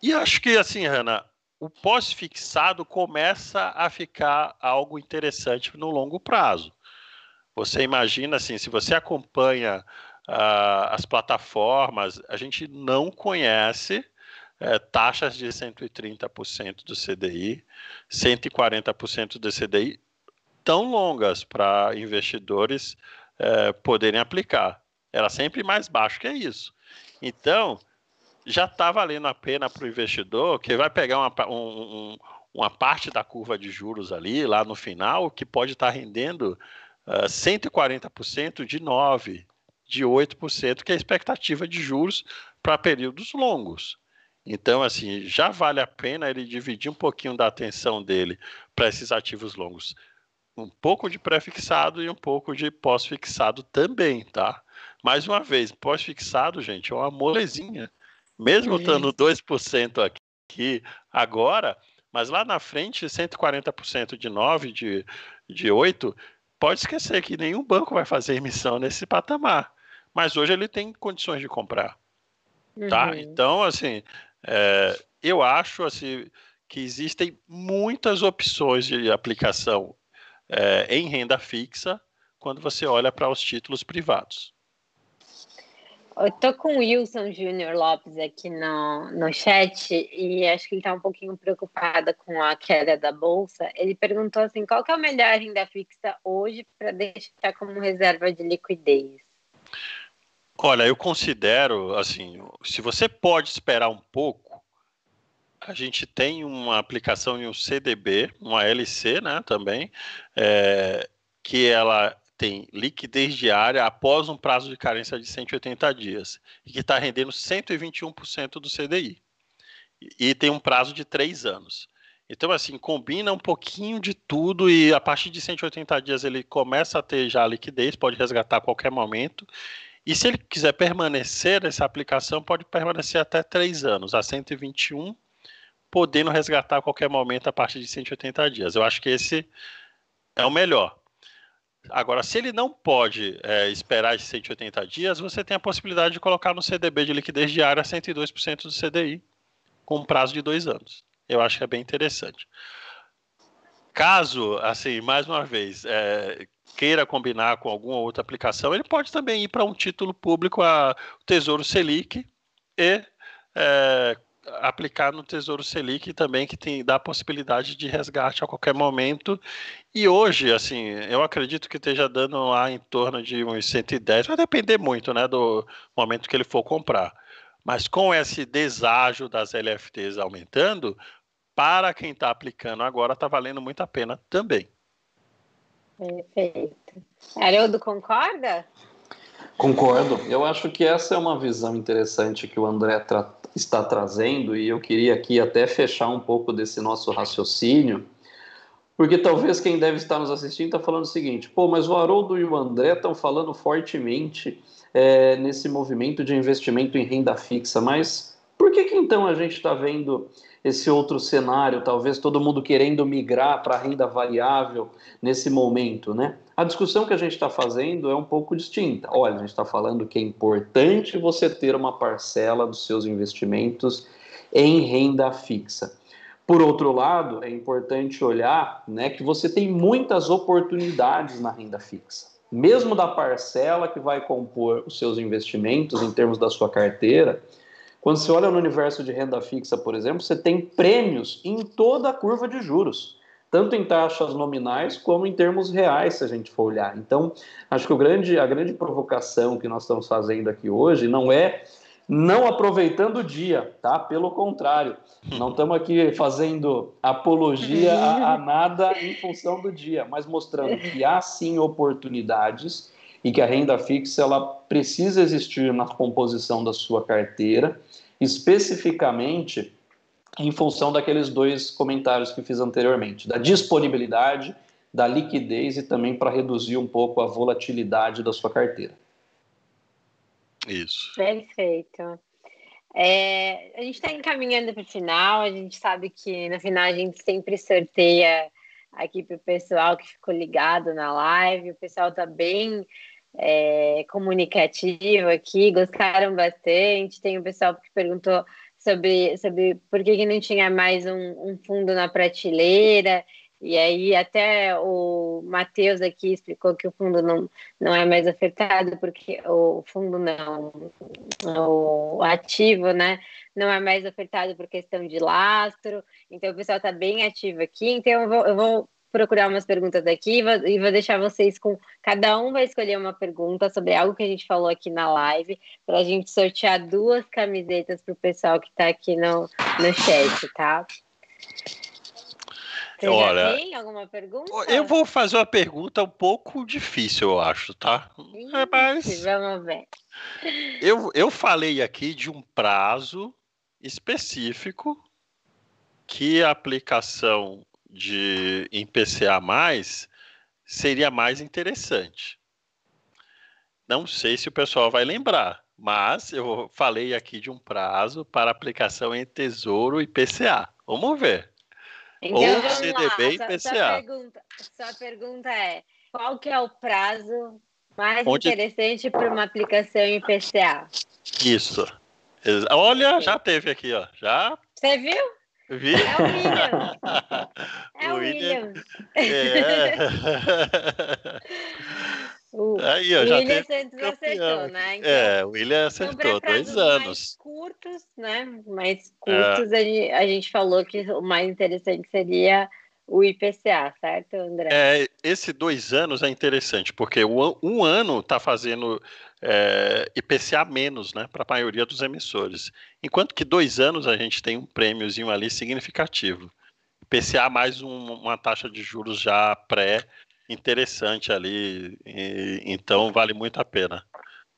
E acho que, assim, Hanna, o pós-fixado começa a ficar algo interessante no longo prazo. Você imagina, assim, se você acompanha uh, as plataformas, a gente não conhece uh, taxas de 130% do CDI, 140% do CDI tão longas para investidores uh, poderem aplicar. Era sempre mais baixo que isso. Então, já está valendo a pena para o investidor que vai pegar uma, um, uma parte da curva de juros ali, lá no final, que pode estar tá rendendo uh, ah, 140% de 9%, de 8%, que é a expectativa de juros para períodos longos. Então, assim, já vale a pena ele dividir um pouquinho da atenção dele para esses ativos longos. Um pouco de pré-fixado e um pouco de pós-fixado também, tá? Mais uma vez, pós-fixado, gente, é uma molezinha. Mesmo estando 2% aqui agora, mas lá na frente, 140% de 9, de, de 8, pode esquecer que nenhum banco vai fazer emissão nesse patamar. Mas hoje ele tem condições de comprar. Tá? Uhum. Então, assim, é, eu acho assim, que existem muitas opções de aplicação é, em renda fixa quando você olha para os títulos privados. Eu tô com o Wilson Júnior Lopes aqui no, no chat e acho que ele está um pouquinho preocupado com a queda da bolsa. Ele perguntou assim: qual é a melhor renda fixa hoje para deixar como reserva de liquidez? Olha, eu considero assim, se você pode esperar um pouco, a gente tem uma aplicação em um CDB, uma LC, né, também, é, que ela tem liquidez diária após um prazo de carência de 180 dias e que está rendendo 121% do CDI. E tem um prazo de três anos. Então, assim, combina um pouquinho de tudo e a partir de 180 dias ele começa a ter já liquidez, pode resgatar a qualquer momento. E se ele quiser permanecer nessa aplicação, pode permanecer até três anos, a 121, podendo resgatar a qualquer momento a partir de 180 dias. Eu acho que esse é o melhor. Agora, se ele não pode é, esperar esses 180 dias, você tem a possibilidade de colocar no CDB de liquidez diária 102% do CDI, com um prazo de dois anos. Eu acho que é bem interessante. Caso, assim, mais uma vez, é, queira combinar com alguma outra aplicação, ele pode também ir para um título público, a Tesouro Selic, e é, aplicar no Tesouro Selic também, que tem, dá a possibilidade de resgate a qualquer momento. E hoje, assim, eu acredito que esteja dando lá em torno de uns 110, vai depender muito, né, do momento que ele for comprar. Mas com esse deságio das LFTs aumentando, para quem está aplicando agora, está valendo muito a pena também. Perfeito. Haroldo, concorda? Concordo. Eu acho que essa é uma visão interessante que o André tra está trazendo e eu queria aqui até fechar um pouco desse nosso raciocínio, porque talvez quem deve estar nos assistindo está falando o seguinte: pô, mas o Haroldo e o André estão falando fortemente é, nesse movimento de investimento em renda fixa, mas por que, que então a gente está vendo esse outro cenário, talvez todo mundo querendo migrar para a renda variável nesse momento, né? A discussão que a gente está fazendo é um pouco distinta. Olha, a gente está falando que é importante você ter uma parcela dos seus investimentos em renda fixa. Por outro lado, é importante olhar né, que você tem muitas oportunidades na renda fixa. Mesmo da parcela que vai compor os seus investimentos em termos da sua carteira, quando você olha no universo de renda fixa, por exemplo, você tem prêmios em toda a curva de juros, tanto em taxas nominais como em termos reais, se a gente for olhar. Então, acho que grande, a grande provocação que nós estamos fazendo aqui hoje não é não aproveitando o dia, tá? Pelo contrário, não estamos aqui fazendo apologia a, a nada em função do dia, mas mostrando que há sim oportunidades e que a renda fixa ela precisa existir na composição da sua carteira, especificamente em função daqueles dois comentários que fiz anteriormente, da disponibilidade, da liquidez e também para reduzir um pouco a volatilidade da sua carteira. Isso. Perfeito. É, a gente está encaminhando para o final, a gente sabe que no final a gente sempre sorteia aqui para o pessoal que ficou ligado na live, o pessoal está bem é, comunicativo aqui, gostaram bastante. Tem o pessoal que perguntou sobre, sobre por que, que não tinha mais um, um fundo na prateleira. E aí até o Matheus aqui explicou que o fundo não, não é mais ofertado, porque o fundo não, o ativo, né, não é mais ofertado por questão de lastro. Então o pessoal está bem ativo aqui. Então eu vou, eu vou procurar umas perguntas aqui e vou deixar vocês com. Cada um vai escolher uma pergunta sobre algo que a gente falou aqui na live, para a gente sortear duas camisetas para o pessoal que está aqui no, no chat, tá? Você Olha, tem alguma pergunta? Eu vou fazer uma pergunta um pouco difícil, eu acho, tá? Ixi, Mas... Vamos ver. Eu, eu falei aqui de um prazo específico que a aplicação de em PCA+, seria mais interessante. Não sei se o pessoal vai lembrar, mas eu falei aqui de um prazo para aplicação em Tesouro e PCA. Vamos ver. Então, Ou CDB lá. e PCA. Sua pergunta, sua pergunta é, qual que é o prazo mais Onde... interessante para uma aplicação em PCA? Isso. Olha, já teve aqui, ó. Já. Você viu? Vi? É o William. É o William. É. o Aí, ó, já William Santos acertou, né? Então, é, o William acertou, dois anos. Mais curtos, né? Mais curtos, é. a, gente, a gente falou que o mais interessante seria o IPCA, certo, André? É, esse dois anos é interessante, porque um ano está fazendo é, IPCA menos, né, para a maioria dos emissores. Enquanto que dois anos a gente tem um prêmiozinho ali significativo. IPCA mais um, uma taxa de juros já pré interessante ali, e, então vale muito a pena.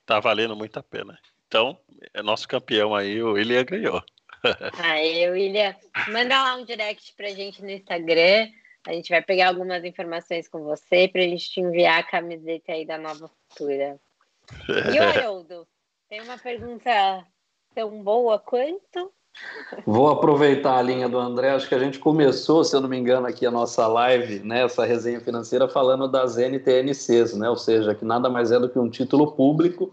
Tá valendo muito a pena. Então, é nosso campeão aí, o William ganhou. Aí, William, manda lá um direct pra gente no Instagram. A gente vai pegar algumas informações com você pra gente te enviar a camiseta aí da Nova Futura. E o Haroldo, tem uma pergunta tão boa quanto? Vou aproveitar a linha do André. Acho que a gente começou, se eu não me engano, aqui a nossa live, né, essa resenha financeira, falando das NTNCs, né, ou seja, que nada mais é do que um título público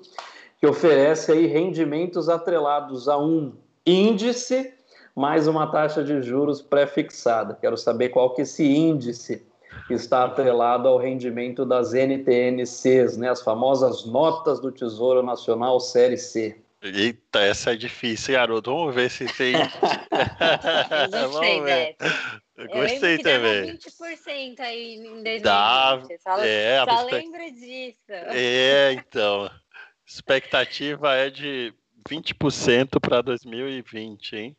que oferece aí rendimentos atrelados a um índice mais uma taxa de juros pré-fixada. Quero saber qual que é esse índice que está atrelado ao rendimento das NTNCs, né, as famosas notas do Tesouro Nacional Série C. Eita, essa é difícil, garoto. Vamos ver se tem. Eu gostei. Eu gostei Eu também. 20% aí em 2020. Dá, só, é, só lembra disso. É, então. Expectativa é de 20% para 2020, hein?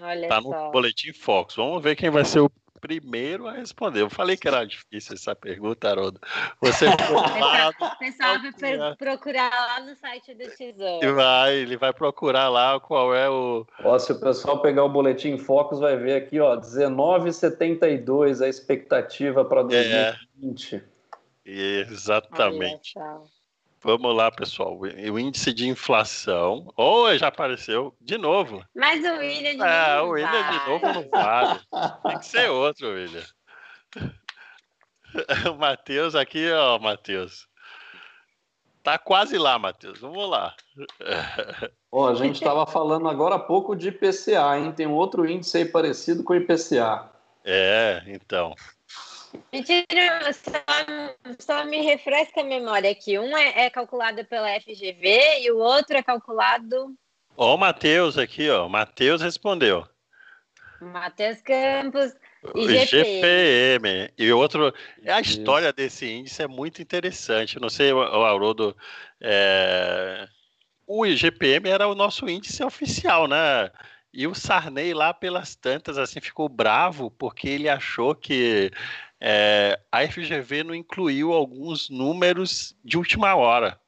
Olha tá só. no boletim Fox. Vamos ver quem vai ser o primeiro a responder. Eu falei que era difícil essa pergunta, Haroldo. Você O pessoal vai procurar lá no site do Tesouro. Vai, ele vai procurar lá qual é o. Ó, se o pessoal pegar o boletim Focus, vai ver aqui, ó, 19,72 a expectativa para 2020. É, exatamente. Vamos lá, pessoal. O índice de inflação. Oh, já apareceu de novo. Mas o William de é, novo. o William de novo não vale. Tem que ser outro, William. O Matheus aqui, ó, Matheus. Tá quase lá, Matheus. Vamos lá. Ó, a gente estava falando agora há pouco de IPCA, hein? Tem um outro índice aí parecido com o IPCA. É, então. Mentira, só, só, me refresca a memória aqui. Um é, é, calculado pela FGV e o outro é calculado. Ó, o Matheus aqui, ó. Matheus respondeu. Matheus Campos. IGPM. E outro. A história desse índice é muito interessante. Não sei, o Haroldo. É... O IGPM era o nosso índice oficial, né? E o Sarney lá pelas tantas assim ficou bravo porque ele achou que é, a FGV não incluiu alguns números de última hora.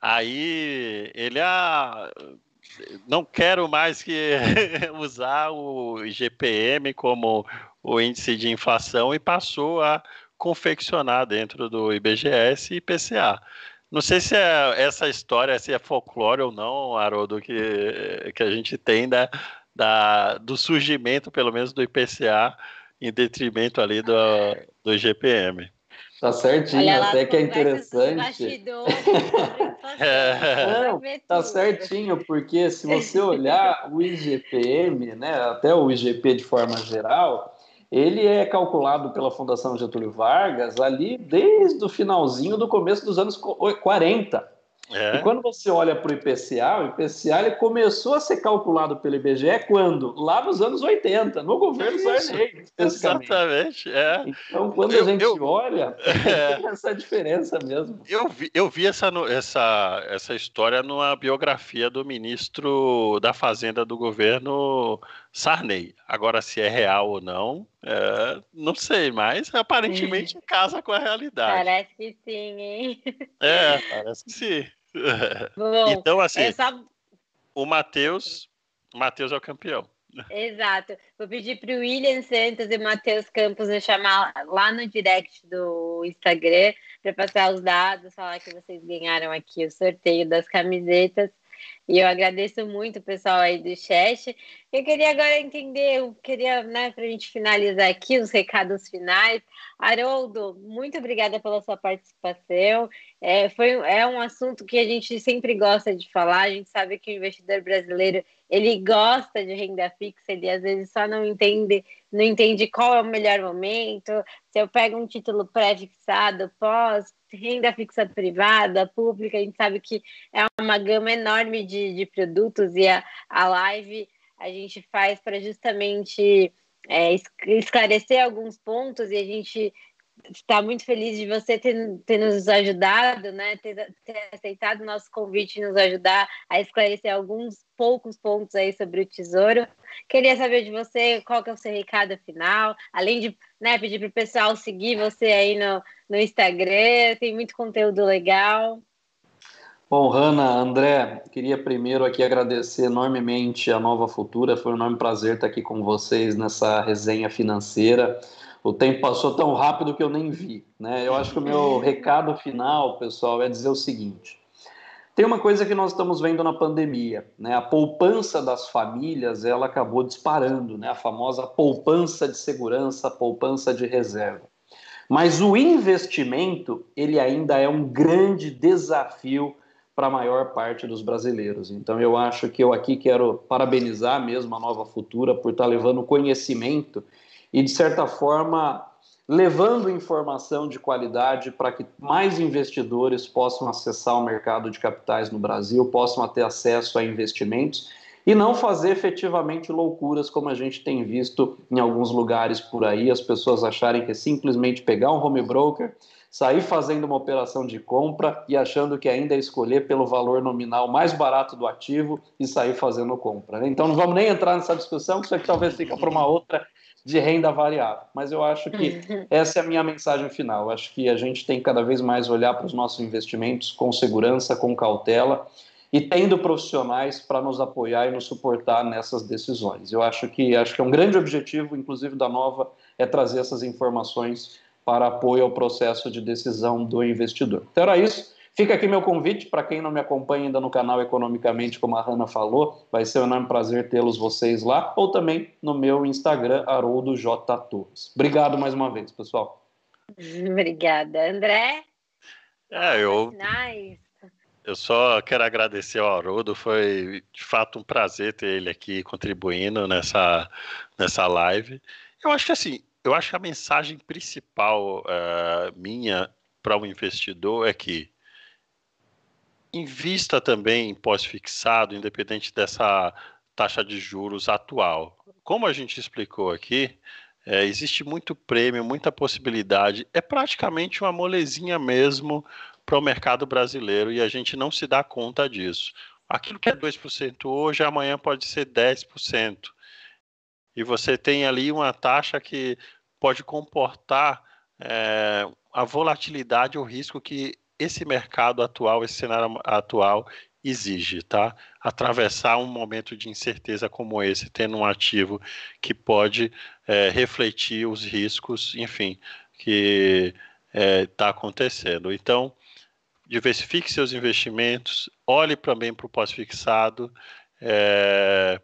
Aí ele ah, não quero mais que usar o IGPM como o índice de inflação e passou a confeccionar dentro do IBGS e IPCA. Não sei se é essa história, se é folclore ou não, Haroldo, que, que a gente tem da, da, do surgimento, pelo menos, do IPCA em detrimento ali do, do GPM. Tá certinho, até que é interessante. é. Não, tá certinho, porque se você olhar o IGPM, né, até o IGP de forma geral, ele é calculado pela Fundação Getúlio Vargas ali desde o finalzinho do começo dos anos 40. É. E quando você olha para o IPCA, o IPCA ele começou a ser calculado pelo IBGE quando? Lá nos anos 80, no governo Sarney. Exatamente. É. Então, quando eu, a gente eu, olha, é. tem essa diferença mesmo. Eu vi, eu vi essa, essa, essa história numa biografia do ministro da Fazenda do governo Sarney. Agora, se é real ou não, é, não sei, mas aparentemente casa com a realidade. Parece que sim, hein? É, parece que sim. Bom, então, assim, só... o Matheus, Matheus é o campeão. Exato. Vou pedir para o William Santos e Matheus Campos me chamar lá no direct do Instagram para passar os dados, falar que vocês ganharam aqui o sorteio das camisetas. E eu agradeço muito o pessoal aí do chat. Eu queria agora entender, eu queria, né, para a gente finalizar aqui os recados finais. Haroldo, muito obrigada pela sua participação. É, foi, é um assunto que a gente sempre gosta de falar. A gente sabe que o investidor brasileiro ele gosta de renda fixa, ele às vezes só não entende, não entende qual é o melhor momento. Se eu pego um título pré-fixado, pós, renda fixa privada, pública, a gente sabe que é uma gama enorme de, de produtos e a, a live a gente faz para justamente é, esclarecer alguns pontos e a gente está muito feliz de você ter, ter nos ajudado, né? Ter, ter aceitado o nosso convite e nos ajudar a esclarecer alguns poucos pontos aí sobre o Tesouro. Queria saber de você qual que é o seu recado final, além de né, pedir para o pessoal seguir você aí no, no Instagram, tem muito conteúdo legal. Bom, Hanna, André, queria primeiro aqui agradecer enormemente a Nova Futura. Foi um enorme prazer estar aqui com vocês nessa resenha financeira. O tempo passou tão rápido que eu nem vi. Né? Eu acho que o meu recado final, pessoal, é dizer o seguinte: tem uma coisa que nós estamos vendo na pandemia, né? A poupança das famílias ela acabou disparando, né? A famosa poupança de segurança, poupança de reserva. Mas o investimento ele ainda é um grande desafio para a maior parte dos brasileiros. Então eu acho que eu aqui quero parabenizar mesmo a Nova Futura por estar tá levando conhecimento e de certa forma levando informação de qualidade para que mais investidores possam acessar o mercado de capitais no Brasil, possam ter acesso a investimentos e não fazer efetivamente loucuras como a gente tem visto em alguns lugares por aí, as pessoas acharem que é simplesmente pegar um home broker, sair fazendo uma operação de compra e achando que ainda é escolher pelo valor nominal mais barato do ativo e sair fazendo compra. Né? Então não vamos nem entrar nessa discussão, que isso aqui talvez fique para uma outra de renda variável. Mas eu acho que essa é a minha mensagem final. Eu acho que a gente tem cada vez mais olhar para os nossos investimentos com segurança, com cautela e tendo profissionais para nos apoiar e nos suportar nessas decisões. Eu acho que acho que é um grande objetivo, inclusive da Nova, é trazer essas informações para apoio ao processo de decisão do investidor. Então era isso. Fica aqui meu convite para quem não me acompanha ainda no canal Economicamente, como a Hanna falou, vai ser um enorme prazer tê-los vocês lá, ou também no meu Instagram, Haroldo J. Torres. Obrigado mais uma vez, pessoal. Obrigada. André? É, eu... Nice. Eu só quero agradecer ao Haroldo, foi de fato um prazer ter ele aqui contribuindo nessa, nessa live. Eu acho que assim, eu acho que a mensagem principal uh, minha para o um investidor é que invista também em pós-fixado, independente dessa taxa de juros atual. Como a gente explicou aqui, é, existe muito prêmio, muita possibilidade. É praticamente uma molezinha mesmo para o mercado brasileiro e a gente não se dá conta disso. Aquilo que é 2% hoje, amanhã pode ser 10%. E você tem ali uma taxa que pode comportar é, a volatilidade, o risco que esse mercado atual, esse cenário atual exige, tá? Atravessar um momento de incerteza como esse, tendo um ativo que pode é, refletir os riscos, enfim, que está é, tá acontecendo. Então, diversifique seus investimentos, olhe também para o pós-fixado, é,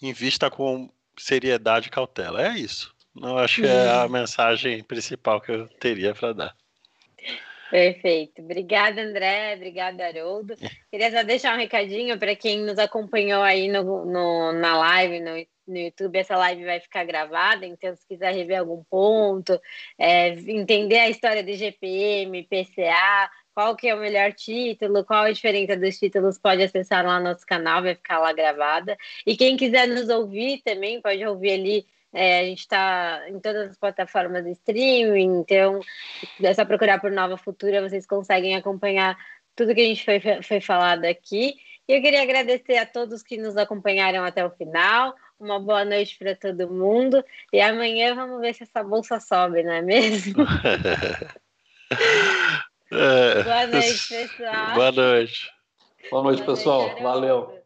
invista com seriedade e cautela. É isso. Não acho que é a mensagem principal que eu teria para dar. Perfeito. Obrigada, André. Obrigada, Haroldo. Queria só deixar um recadinho para quem nos acompanhou aí no, no na live, no, no, YouTube. Essa live vai ficar gravada, então se quiser rever algum ponto, é, entender a história do GPM, PCA, qual que é o melhor título, qual a diferença dos títulos, pode acessar lá no nosso canal, vai ficar lá gravada. E quem quiser nos ouvir também, pode ouvir ali é, a gente está em todas as plataformas de streaming, então é só procurar por Nova Futura, vocês conseguem acompanhar tudo que a gente foi, foi falado aqui. E eu queria agradecer a todos que nos acompanharam até o final. Uma boa noite para todo mundo. E amanhã vamos ver se essa bolsa sobe, não é mesmo? é, boa noite, pessoal. Boa noite. Boa noite, pessoal. Valeu.